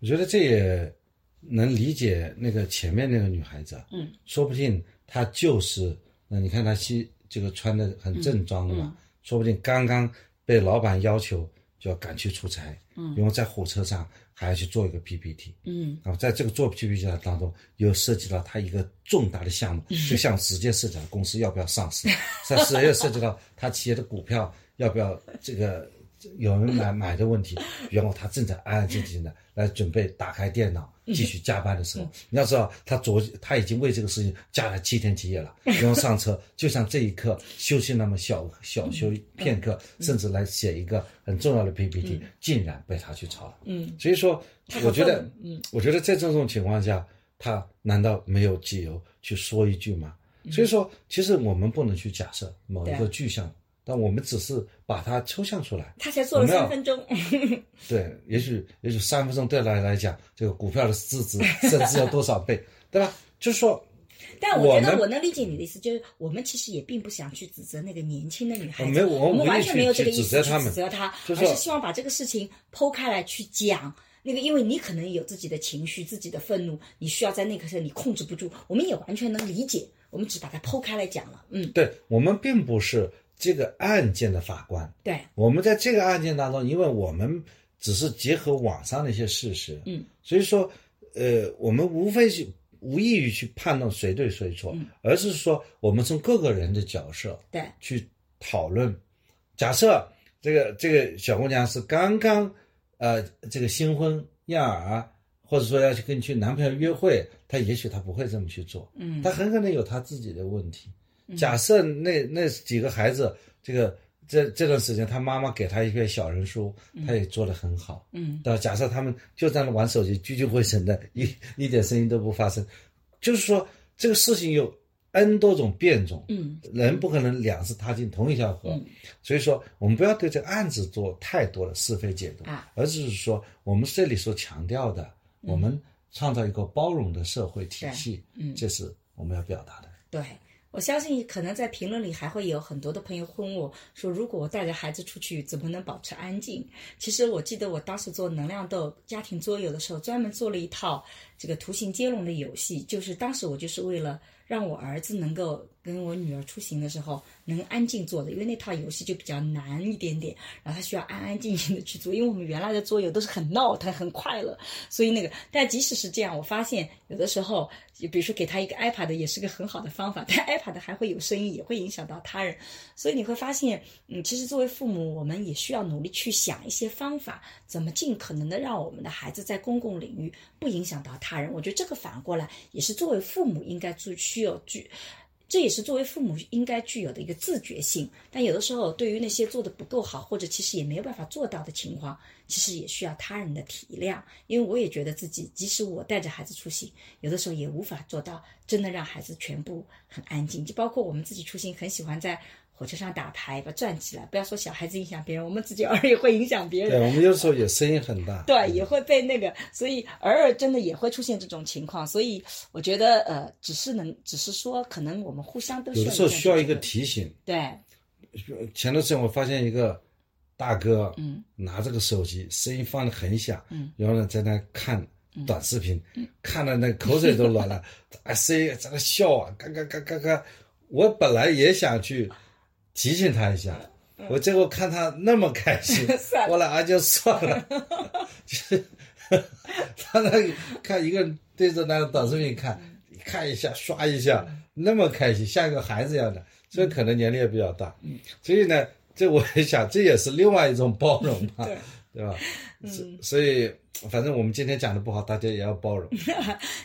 我觉得这也能理解那个前面那个女孩子，嗯，说不定她就是那你看她西这个穿的很正装的嘛，说不定刚刚被老板要求就要赶去出差，嗯，因为在火车上还要去做一个 PPT，嗯，然后在这个做 PPT 的当中，又涉及到他一个重大的项目，这个项目直接涉及到公司要不要上市，上市又涉及到他企业的股票要不要这个有人买买的问题，然后他正在安安静静的来准备打开电脑继续加班的时候，你要知道他昨他已经为这个事情加了七天七夜了，然后上车 就像这一刻休息那么小小休片刻，甚至来写一个很重要的 PPT，竟然被他去抄了。嗯，所以说我觉得嗯，我觉得在这种情况下，他难道没有理由去说一句吗？嗯。所以说，其实我们不能去假设某一个具象，但我们只是把它抽象出来。他才做了三分钟，对，也许也许三分钟对来来讲，这个股票的市值甚至要多少倍，对吧？就是说，但我觉得我能理解你的意思，就是我们其实也并不想去指责那个年轻的女孩子，没有我我们完全没有这个意思去指责她，就是而是希望把这个事情剖开来去讲。那个，因为你可能有自己的情绪、自己的愤怒，你需要在那个时候你控制不住，我们也完全能理解，我们只把它剖开来讲了。嗯，对我们并不是这个案件的法官，对，我们在这个案件当中，因为我们只是结合网上的一些事实，嗯，所以说，呃，我们无非是无异于去判断谁对谁错，而是说我们从各个人的角色对，去讨论。假设这个这个小姑娘是刚刚呃这个新婚燕尔，或者说要去跟去男朋友约会，她也许她不会这么去做，嗯。她很可能有她自己的问题。假设那那几个孩子，这个这这段时间他妈妈给他一篇小人书，他也做得很好，嗯，对吧？假设他们就在那玩手机，聚聚会神的，一一点声音都不发生，就是说这个事情有 N 多种变种，嗯，人不可能两次踏进同一条河，所以说我们不要对这个案子做太多的是非解读，啊。而是说我们这里所强调的，我们创造一个包容的社会体系，嗯。这是我们要表达的。对，我相信可能在评论里还会有很多的朋友问我说，如果我带着孩子出去，怎么能保持安静？其实我记得我当时做能量豆家庭桌游的时候，专门做了一套这个图形接龙的游戏，就是当时我就是为了让我儿子能够跟我女儿出行的时候能安静做的，因为那套游戏就比较难一点点，然后他需要安安静静的去做，因为我们原来的桌游都是很闹腾、很快乐，所以那个，但即使是这样，我发现有的时候，比如说给他一个 iPad 也是个很好的方法，但 iPad 还会有声音，也会影响到他人，所以你会发现，嗯，其实作为父母，我们也需要努力去想一些方法，怎么尽可能的让我们的孩子在公共领域不影响到他他人。我觉得这个反过来也是作为父母应该具需要具。这也是作为父母应该具有的一个自觉性，但有的时候对于那些做的不够好，或者其实也没有办法做到的情况，其实也需要他人的体谅。因为我也觉得自己，即使我带着孩子出行，有的时候也无法做到真的让孩子全部很安静。就包括我们自己出行，很喜欢在火车上打牌，把转起来。不要说小孩子影响别人，我们自己偶尔也会影响别人对，我们有时候也声音很大，对，也会被那个，所以偶尔真的也会出现这种情况。所以我觉得，呃，只是能，只是说，可能我们互相都需要有的时候需要一个提醒。对，前段时间我发现一个大哥，嗯，拿这个手机，声音放的很响，嗯，然后呢在那看短视频，看的那口水都软了，啊，声音在那笑啊，嘎嘎嘎嘎嘎。我本来也想去提醒他一下，我结果看他那么开心 我俩就算了 就是他那个看一个人对着那个短视频看，看一下刷一下，那么开心，像一个孩子一样的，所以可能年龄也比较大，所以呢，这我也想，这也是另外一种包容吧，对对吧？所所以反正我们今天讲的不好，大家也要包容。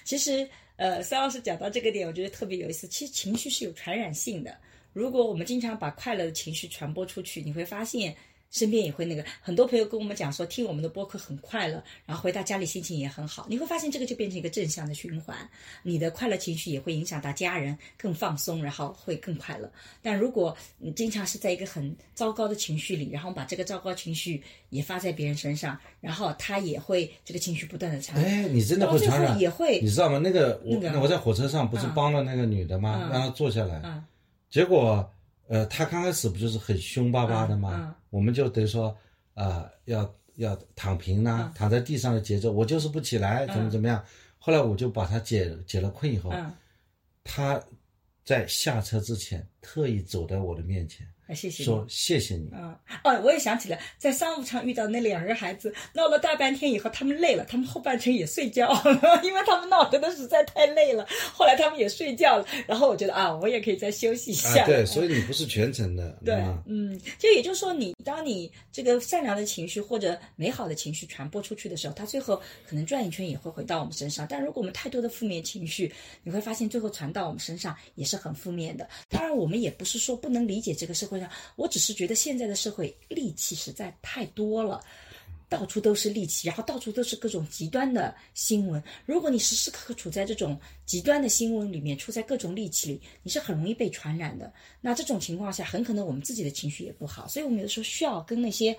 其实，呃，三老师讲到这个点，我觉得特别有意思。其实情绪是有传染性的，如果我们经常把快乐的情绪传播出去，你会发现身边也会那个很多朋友跟我们讲说，听我们的播客很快乐，然后回到家里心情也很好。你会发现这个就变成一个正向的循环，你的快乐情绪也会影响到家人更放松，然后会更快乐。但如果你经常是在一个很糟糕的情绪里，然后把这个糟糕情绪也发在别人身上，然后他也会这个情绪不断的传染。哎，你真的会传染，也会你知道吗？那个我那个我在火车上不是嗯帮了那个女的吗？嗯让她坐下来，嗯结果呃，他刚开始不就是很凶巴巴的吗？嗯嗯我们就等于说啊、要要躺平呐、嗯躺在地上的节奏，我就是不起来，怎么怎么样。后来我就把他解解了困以后，嗯，她在下车之前特意走到我的面前，啊谢谢你。说谢谢你。啊，哦，我也想起来，在商务舱遇到那两个孩子，闹了大半天以后，他们累了，他们后半程也睡觉，因为他们闹得的实在太累了。后来他们也睡觉了，然后我觉得啊，我也可以再休息一下。啊，对，所以你不是全程的，对啊，嗯，就也就是说你，当你这个善良的情绪或者美好的情绪传播出去的时候，它最后可能转一圈也会回到我们身上。但如果我们太多的负面情绪，你会发现最后传到我们身上也是很负面的。当然，我们也不是说不能理解这个社会我只是觉得现在的社会戾气实在太多了。到处都是戾气，然后到处都是各种极端的新闻。如果你时时刻刻处在这种极端的新闻里面，处在各种戾气里，你是很容易被传染的。那这种情况下，很可能我们自己的情绪也不好。所以我们有的时候需要跟那些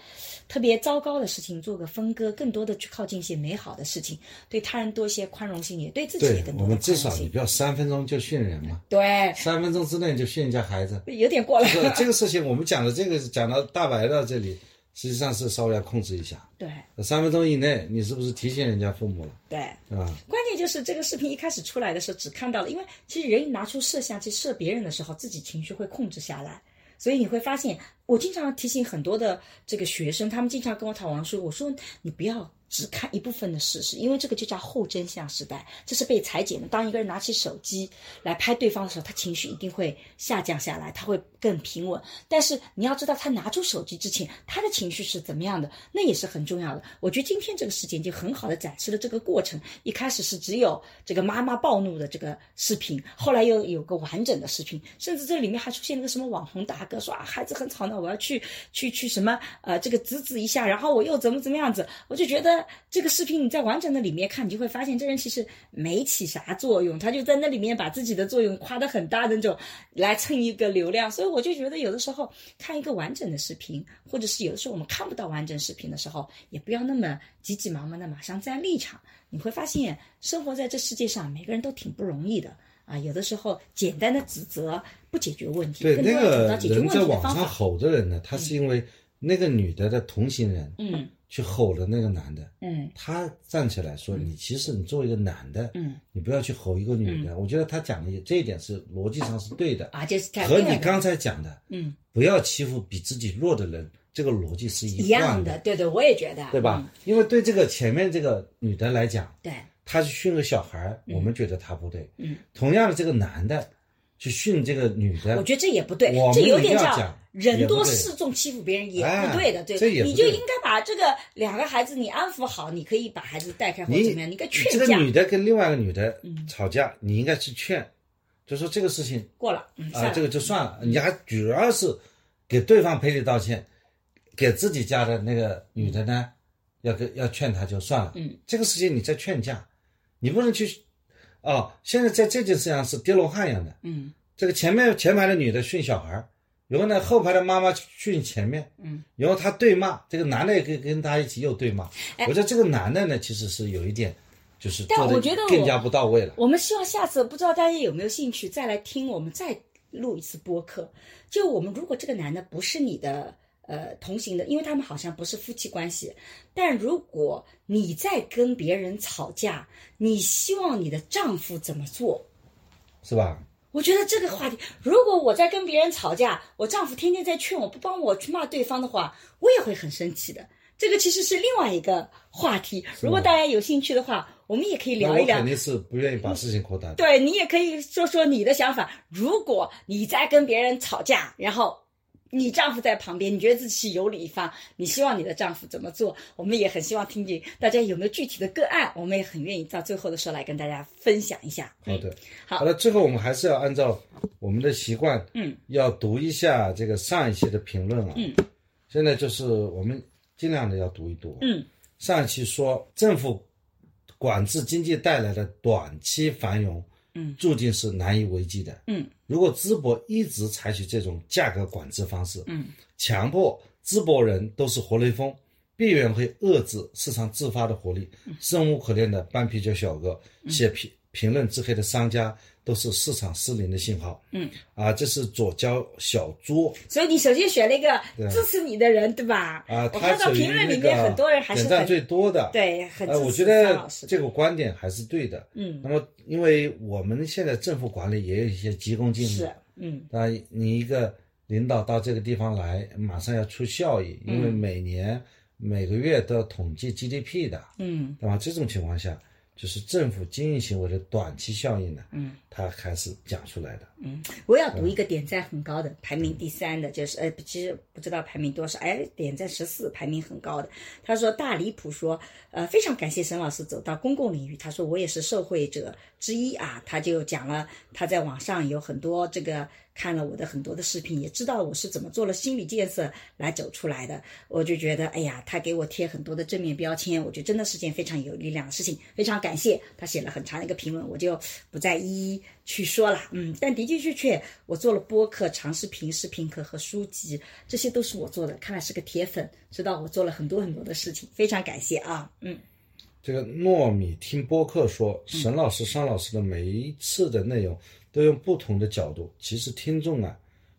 特别糟糕的事情做个分割，更多的去靠近一些美好的事情，对他人多一些宽容性，也对自己也更多的我们至。少你不要三分钟就训人嘛，对，三分钟之内就训人家孩子。有点过了。这个这个事情，我们讲的这个讲到大白到这里，实际上是稍微要控制一下。对三分钟以内，你是不是提醒人家父母了，对。对吧？关键就是这个视频一开始出来的时候，只看到了，因为其实人一拿出摄像机摄别人的时候，自己情绪会控制下来，所以你会发现，我经常提醒很多的这个学生，他们经常跟我讨论说，我说你不要。只看一部分的事实，因为这个就叫后真相时代，这是被裁剪的。当一个人拿起手机来拍对方的时候，他情绪一定会下降下来，他会更平稳。但是你要知道，他拿出手机之前，他的情绪是怎么样的，那也是很重要的。我觉得今天这个事件就很好的展示了这个过程。一开始是只有这个妈妈暴怒的这个视频，后来又有个完整的视频，甚至这里面还出现了个什么网红大哥说啊孩子很吵闹，我要去去去什么呃这个制止一下，然后我又怎么怎么样子，我就觉得这个视频你在完整的里面看，你就会发现这人其实没起啥作用，他就在那里面把自己的作用夸得很大的那种来蹭一个流量，所以我就觉得有的时候看一个完整的视频，或者是有的时候我们看不到完整视频的时候，也不要那么急急忙忙的马上站立场，你会发现生活在这世界上每个人都挺不容易的。啊，有的时候简单的指责不解决问题，对，那个人在网上。吼的人呢，他是因为那个女的的同行人嗯去吼了那个男的，嗯他站起来说：“你其实你作为一个男的，嗯，你不要去吼一个女的。”我觉得他讲的这一点是逻辑上是对的，啊，就是看和你刚才讲的嗯不要欺负比自己弱的人，这个逻辑是一样的，对对，我也觉得，对吧？嗯？因为对这个前面这个女的来讲，对，她去训个小孩儿，我们觉得她不对。嗯，同样的，这个男的去训这个女的，我觉得这也不对这有点叫人多势众欺负别人也哎不对的，对，不对你就应该把这个两个孩子你安抚好，你可以把孩子带开或者怎么样，你应该劝架这个女的跟另外一个女的嗯吵架，你应该去劝，就说这个事情过了，嗯，啊，这个就算了，你还主要是给对方赔礼道歉，给自己家的那个女的呢，要跟要劝她就算了。嗯，这个事情你在劝架，你不能去，哦，现在在这件事上是跌落汉一样的。嗯这个前面前排的女的训小孩儿，然后呢后排的妈妈训前面，嗯，然后他对骂，这个男的也跟跟他一起又对骂。哎我觉得这个男的呢，其实是有一点，就是但我觉得我更加不到位了。我们希望下次不知道大家有没有兴趣再来听我们再录一次播客。就我们如果这个男的不是你的呃同行的，因为他们好像不是夫妻关系，但如果你在跟别人吵架，你希望你的丈夫怎么做？是吧？我觉得这个话题，如果我在跟别人吵架，我丈夫天天在劝我不帮我去骂对方的话，我也会很生气的。这个其实是另外一个话题。如果大家有兴趣的话，我们也可以聊一聊我肯。定是不愿意把事情扩大。对你也可以说说你的想法。如果你在跟别人吵架，然后你丈夫在旁边，你觉得自己是有理一方，你希望你的丈夫怎么做？我们也很希望听听大家有没有具体的个案，我们也很愿意到最后的时候来跟大家分享一下。好的，好好了，最后我们还是要按照我们的习惯，嗯，要读一下这个上一期的评论啊。嗯，现在就是我们尽量的要读一读。嗯上一期说政府管制经济带来的短期繁荣，嗯，注定是难以为继的。嗯如果淄博一直采取这种价格管制方式，嗯，强迫淄博人都是活雷锋，必然会遏制市场自发的活力。嗯生无可恋的半啤酒小哥，写评评论自黑的商家，都是市场失灵的信号。嗯，啊，这是左交小猪所以你首先选了一个支持你的人，对吧？啊，我他看到评论里面很多人还是很点赞最多的。对，很呃，我支持觉得。这个观点还是对的。嗯那么，因为我们现在政府管理也有一些急功近利，是嗯啊你一个领导到这个地方来，马上要出效益，因为嗯每年、每个月都要统计 GDP 的，嗯对吧？这种情况下，就是政府经营行为的短期效应呢，嗯，它还是讲出来的。嗯我要读一个点赞很高的，排名第三的，就是呃，其实不知道排名多少，哎，点赞十四，排名很高的。他说大离谱说，呃，非常感谢沈老师走到公共领域。他说我也是受惠者之一啊，他就讲了他在网上有很多这个看了我的很多的视频，也知道我是怎么做了心理建设来走出来的。我就觉得，哎呀，他给我贴很多的正面标签，我觉得真的是件非常有力量的事情，非常感谢。他写了很长的一个评论，我就不再一一去说了。嗯，但的的确确，我做了播客、长视频、视频课和书籍，这些都是我做的。看来是个铁粉，知道我做了很多很多的事情，非常感谢啊。嗯这个糯米听播客说，沈老师、商老师的每一次的内容都用不同的角度，其实听众啊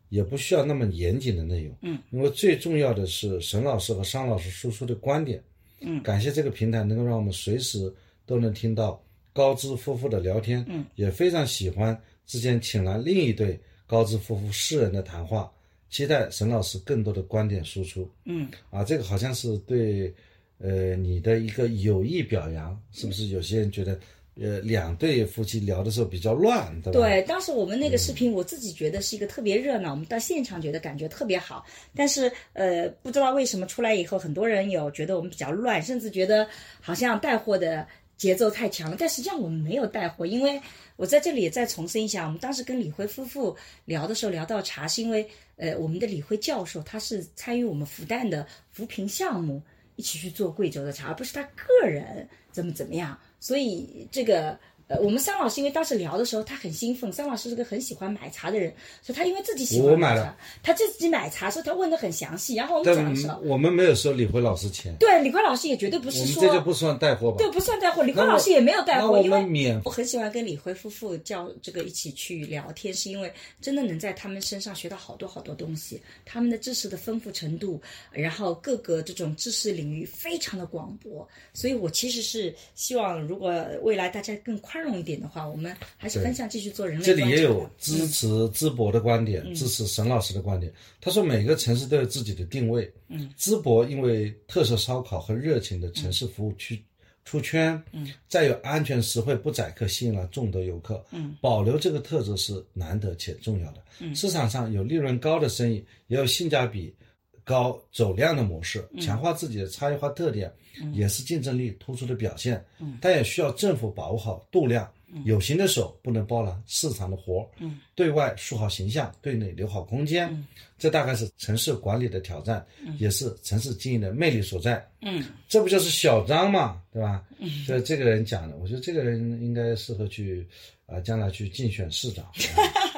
也不需要那么严谨的内容，嗯，因为最重要的是沈老师和商老师输出的观点，嗯。感谢这个平台能够让我们随时都能听到高知夫妇的聊天，嗯，也非常喜欢之前请来另一对高知夫妇诗人的谈话，期待沈老师更多的观点输出，嗯，啊，这个好像是对，呃，你的一个有意表扬，是不是？有些人觉得，呃，两对夫妻聊的时候比较乱，对吧？对，当时我们那个视频，我自己觉得是一个特别热闹，我们到现场觉得感觉特别好。但是呃，不知道为什么出来以后，很多人有觉得我们比较乱，甚至觉得好像带货的节奏太强了。但实际上我们没有带货，因为我在这里也再重申一下，我们当时跟李辉夫妇聊的时候聊到茶，是因为呃，我们的李辉教授他是参与我们复旦的扶贫项目。一起去做贵州的茶，而不是他个人怎么怎么样。所以这个呃，我们桑老师因为当时聊的时候，他很兴奋。桑老师是个很喜欢买茶的人，所以他因为自己喜欢茶买了，他自己买茶，所以他问的很详细。然后我们讲的时候，我们没有收李辉老师钱，对李辉老师也绝对不是说这就不算带货吧？对，不算带货。李辉老师也没有带货，我因为们免我很喜欢跟李辉夫妇叫这个一起去聊天，是因为真的能在他们身上学到好多好多东西，他们的知识的丰富程度，然后各个这种知识领域非常的广博，所以我其实是希望，如果未来大家更宽容一点的话，我们还是很想继续做人类这里也有支持淄博的观点，支持沈老师的观点。他说每个城市都有自己的定位。嗯，淄博因为特色烧烤和热情的城市服务区出圈，嗯，再有安全实惠不宰客，吸引了众多游客。嗯，保留这个特质是难得且重要的。嗯，市场上有利润高的生意，也有性价比高走量的模式，强化自己的差异化特点，也是竞争力突出的表现。嗯，但也需要政府把握好度量。有形的手不能包揽市场的活，嗯，对外树好形象，对内留好空间，嗯，这大概是城市管理的挑战，嗯、也是城市经营的魅力所在，嗯，这不就是小张嘛，对吧？嗯，这这个人讲的，我觉得这个人应该适合去，啊、呃，将来去竞选市长。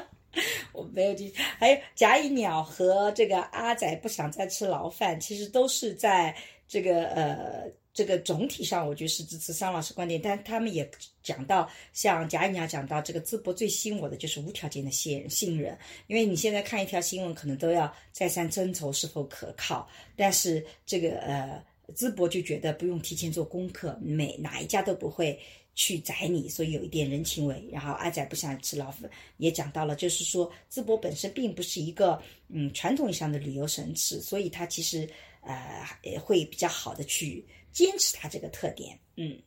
我没有记，还有甲乙鸟和这个阿仔不想再吃牢饭，其实都是在这个呃。这个总体上，我觉得是支持桑老师观点，但他们也讲到，像甲乙鸟讲到，这个淄博最吸引我的就是无条件的信信任，因为你现在看一条新闻，可能都要再三斟酌是否可靠，但是这个呃，淄博就觉得不用提前做功课，每哪一家都不会去宰你，所以有一点人情味。然后阿仔不想吃牢饭，也讲到了，就是说淄博本身并不是一个嗯传统意义上的旅游城市，所以它其实呃会比较好的去。坚持它这个特点，嗯，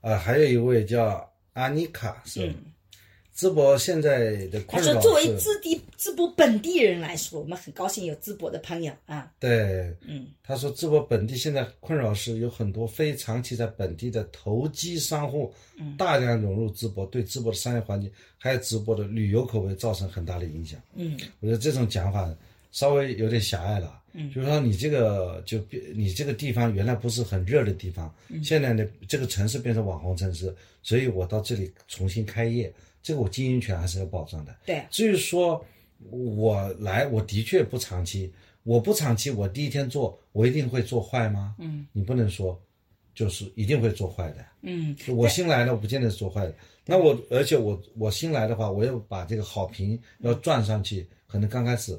呃，还有一位叫阿妮卡，是淄博现在的他困扰说，作为是淄地淄博本地人来说，我们很高兴有淄博的朋友啊，对，嗯，他说淄博本地现在困扰是有很多非长期在本地的投机商户，嗯。大量涌入淄博，对淄博的商业环境还有淄博的旅游口味造成很大的影响。嗯，我觉得这种讲法，稍微有点狭隘了。嗯，就是说你这个就变你这个地方原来不是很热的地方，现在呢这个城市变成网红城市，所以我到这里重新开业，这个我经营权还是有保障的。对，至于说我来，我的确不长期，我不长期，我第一天做，我一定会做坏吗？嗯，你不能说，就是一定会做坏的。嗯，我新来的，我不见得是做坏的。那我而且我我新来的话，我要把这个好评要赚上去，可能刚开始，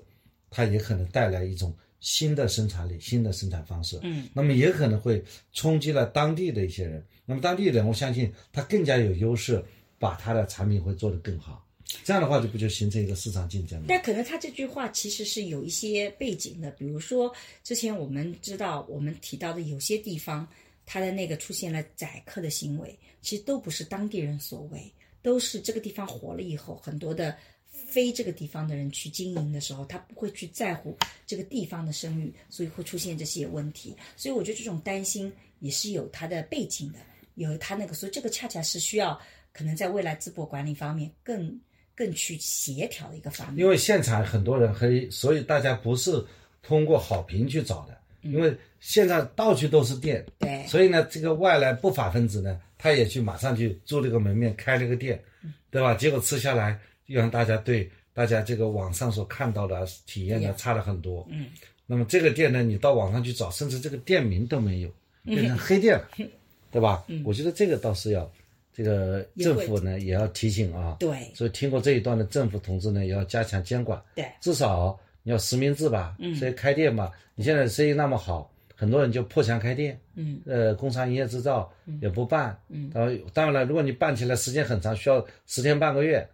它也可能带来一种新的生产力、新的生产方式。嗯，那么也可能会冲击了当地的一些人。那么当地人，我相信他更加有优势，把他的产品会做得更好。这样的话，就不就形成一个市场竞争吗？但可能他这句话其实是有一些背景的，比如说之前我们知道我们提到的有些地方，他的那个出现了宰客的行为，其实都不是当地人所为，都是这个地方火了以后，很多的非这个地方的人去经营的时候，他不会去在乎这个地方的声誉，所以会出现这些问题。所以我觉得这种担心也是有它的背景的，有它那个，所以这个恰恰是需要可能在未来淄博管理方面更更去协调的一个方面。因为现场很多人黑，所以大家不是通过好评去找的，因为现在到处都是店，对所以呢，这个外来不法分子呢，他也去马上去租了个门面，开了个店，对吧？结果吃下来，又让大家对大家这个网上所看到的体验呢差了很多。嗯，那么这个店呢，你到网上去找，甚至这个店名都没有，变成黑店了，对吧？我觉得这个倒是要，这个政府呢也要提醒啊。对。所以听过这一段的政府同志呢，也要加强监管。对。至少你要实名制吧，嗯，所以开店嘛，你现在生意那么好，很多人就破墙开店，嗯，呃，工商营业执照也不办，嗯，然后当然了，如果你办起来时间很长，需要十天半个月，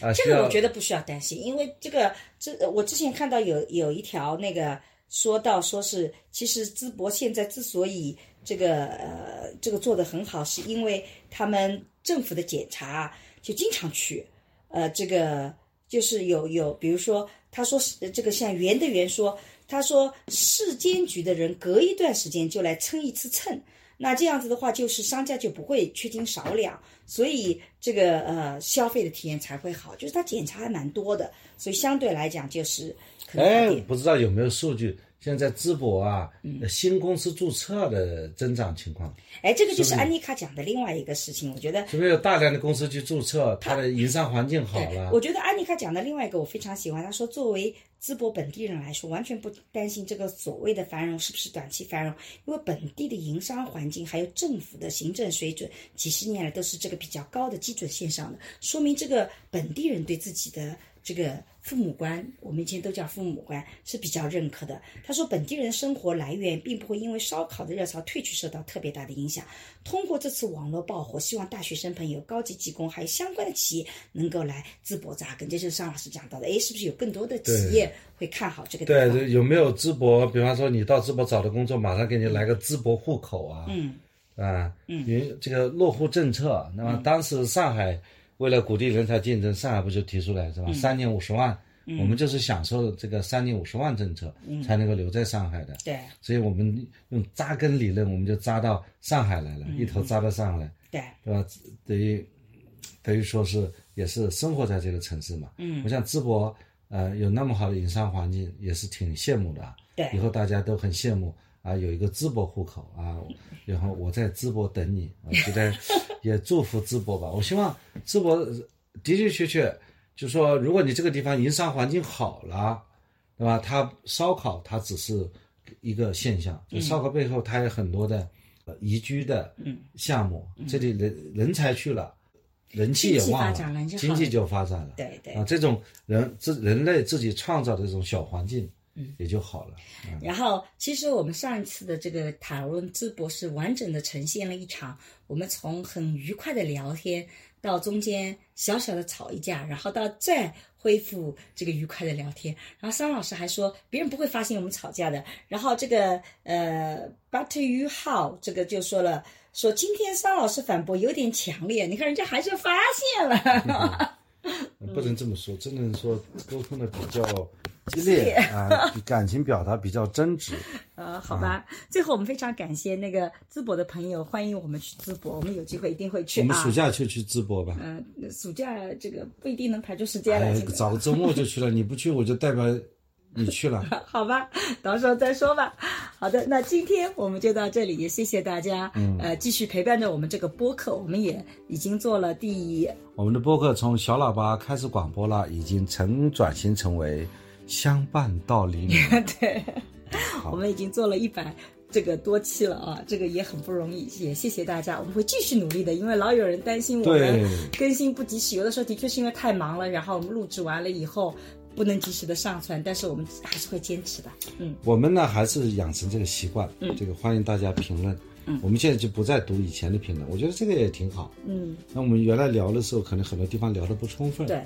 啊、这个我觉得不需要担心，因为这个这我之前看到有有一条那个说到说是，其实淄博现在之所以这个呃这个做得很好，是因为他们政府的检查就经常去，呃，这个就是有有，比如说他说是这个像圆的圆说，他说市监局的人隔一段时间就来称一次称。那这样子的话，就是商家就不会缺斤少两，所以这个呃消费的体验才会好。就是它检查还蛮多的，所以相对来讲就是可能哎，不知道有没有数据？现在淄博啊，嗯。新公司注册的增长情况，哎，这个就是安妮卡讲的另外一个事情，我觉得是不是有大量的公司去注册？它的营商环境好了，我觉得安妮卡讲的另外一个我非常喜欢，她说作为淄博本地人来说，完全不担心这个所谓的繁荣是不是短期繁荣，因为本地的营商环境还有政府的行政水准，几十年来都是这个比较高的基准线上的，说明这个本地人对自己的这个父母官，我们以前都叫父母官，是比较认可的。他说，本地人生活来源并不会因为烧烤的热潮退去受到特别大的影响。通过这次网络爆火，希望大学生朋友、高级技工还有相关的企业能够来淄博扎根。这就是尚老师讲到的，哎，是不是有更多的企业会看好这个地对，有没有淄博？比方说你到淄博找的工作，马上给你来个淄博户口啊，嗯啊，因为这个落户政策，那么当时上海为了鼓励人才竞争，上海不就提出来是吧？三年五十万，我们就是享受这个三年五十万政策，才能够留在上海的。对所以我们用扎根理论，我们就扎到上海来了，一头扎到上海来，对对吧？等于等于说是也是生活在这个城市嘛。嗯，我想淄博呃有那么好的营商环境，也是挺羡慕的啊。对以后大家都很羡慕啊，有一个淄博户口啊，然后我在淄博等你，我觉得也祝福淄博吧。我希望淄博呃的的确确，就说如果你这个地方营商环境好了，对吧？它烧烤它只是一个现象，就烧烤背后它有很多的呃宜居的项目，这里人人才去了。人气也旺了经济就发展了。对对啊，这种人自人类自己创造的这种小环境，也就好了。然后，其实我们上一次的这个讨论淄博是完整的呈现了一场我们从很愉快的聊天，到中间小小的吵一架，然后到再恢复这个愉快的聊天。然后桑老师还说别人不会发现我们吵架的。然后这个呃，But you how 这个就说了。说今天桑老师反驳有点强烈，你看人家还是发现了。不能这么说，只能说沟通的比较激烈啊，感情表达比较真挚。呃，好吧。最后我们非常感谢那个淄博的朋友，欢迎我们去淄博，我们有机会一定会去啊我们暑。假就去淄博吧。嗯、暑假这个不一定能排出时间来。哎这，个找个周末就去了，你不去我就代表你去了，好吧，到时候再说吧。好的，那今天我们就到这里，也谢谢大家，嗯，呃，继续陪伴着我们这个播客，我们也已经做了第，我们的播客从小喇叭开始广播了，已经成转型成为相伴到黎明，对，我们已经做了一百。这个多期了啊，这个也很不容易，也谢谢大家，我们会继续努力的，因为老有人担心我们更新不及时，有的时候的确是因为太忙了，然后我们录制完了以后不能及时的上传，但是我们还是会坚持的。嗯，我们呢还是养成这个习惯，嗯，这个欢迎大家评论，嗯，我们现在就不再读以前的评论，我觉得这个也挺好，嗯，那我们原来聊的时候可能很多地方聊的不充分，对。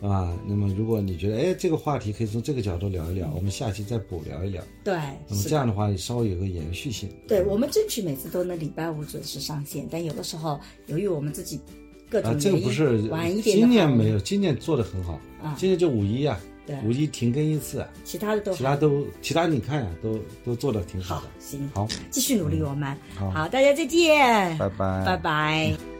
啊，那么如果你觉得哎这个话题可以从这个角度聊一聊，我们下期再补聊一聊。对，那么这样的话稍微有个延续性。对，我们争取每次都能礼拜五准时上线，但有的时候由于我们自己各种这个不是晚一点。今年没有，今年做的很好啊。今年就五一啊，对，五一停更一次，其他的都其他都其他你看呀，都都做的挺好的。行，好，继续努力，我们。好，大家再见，拜拜，拜拜。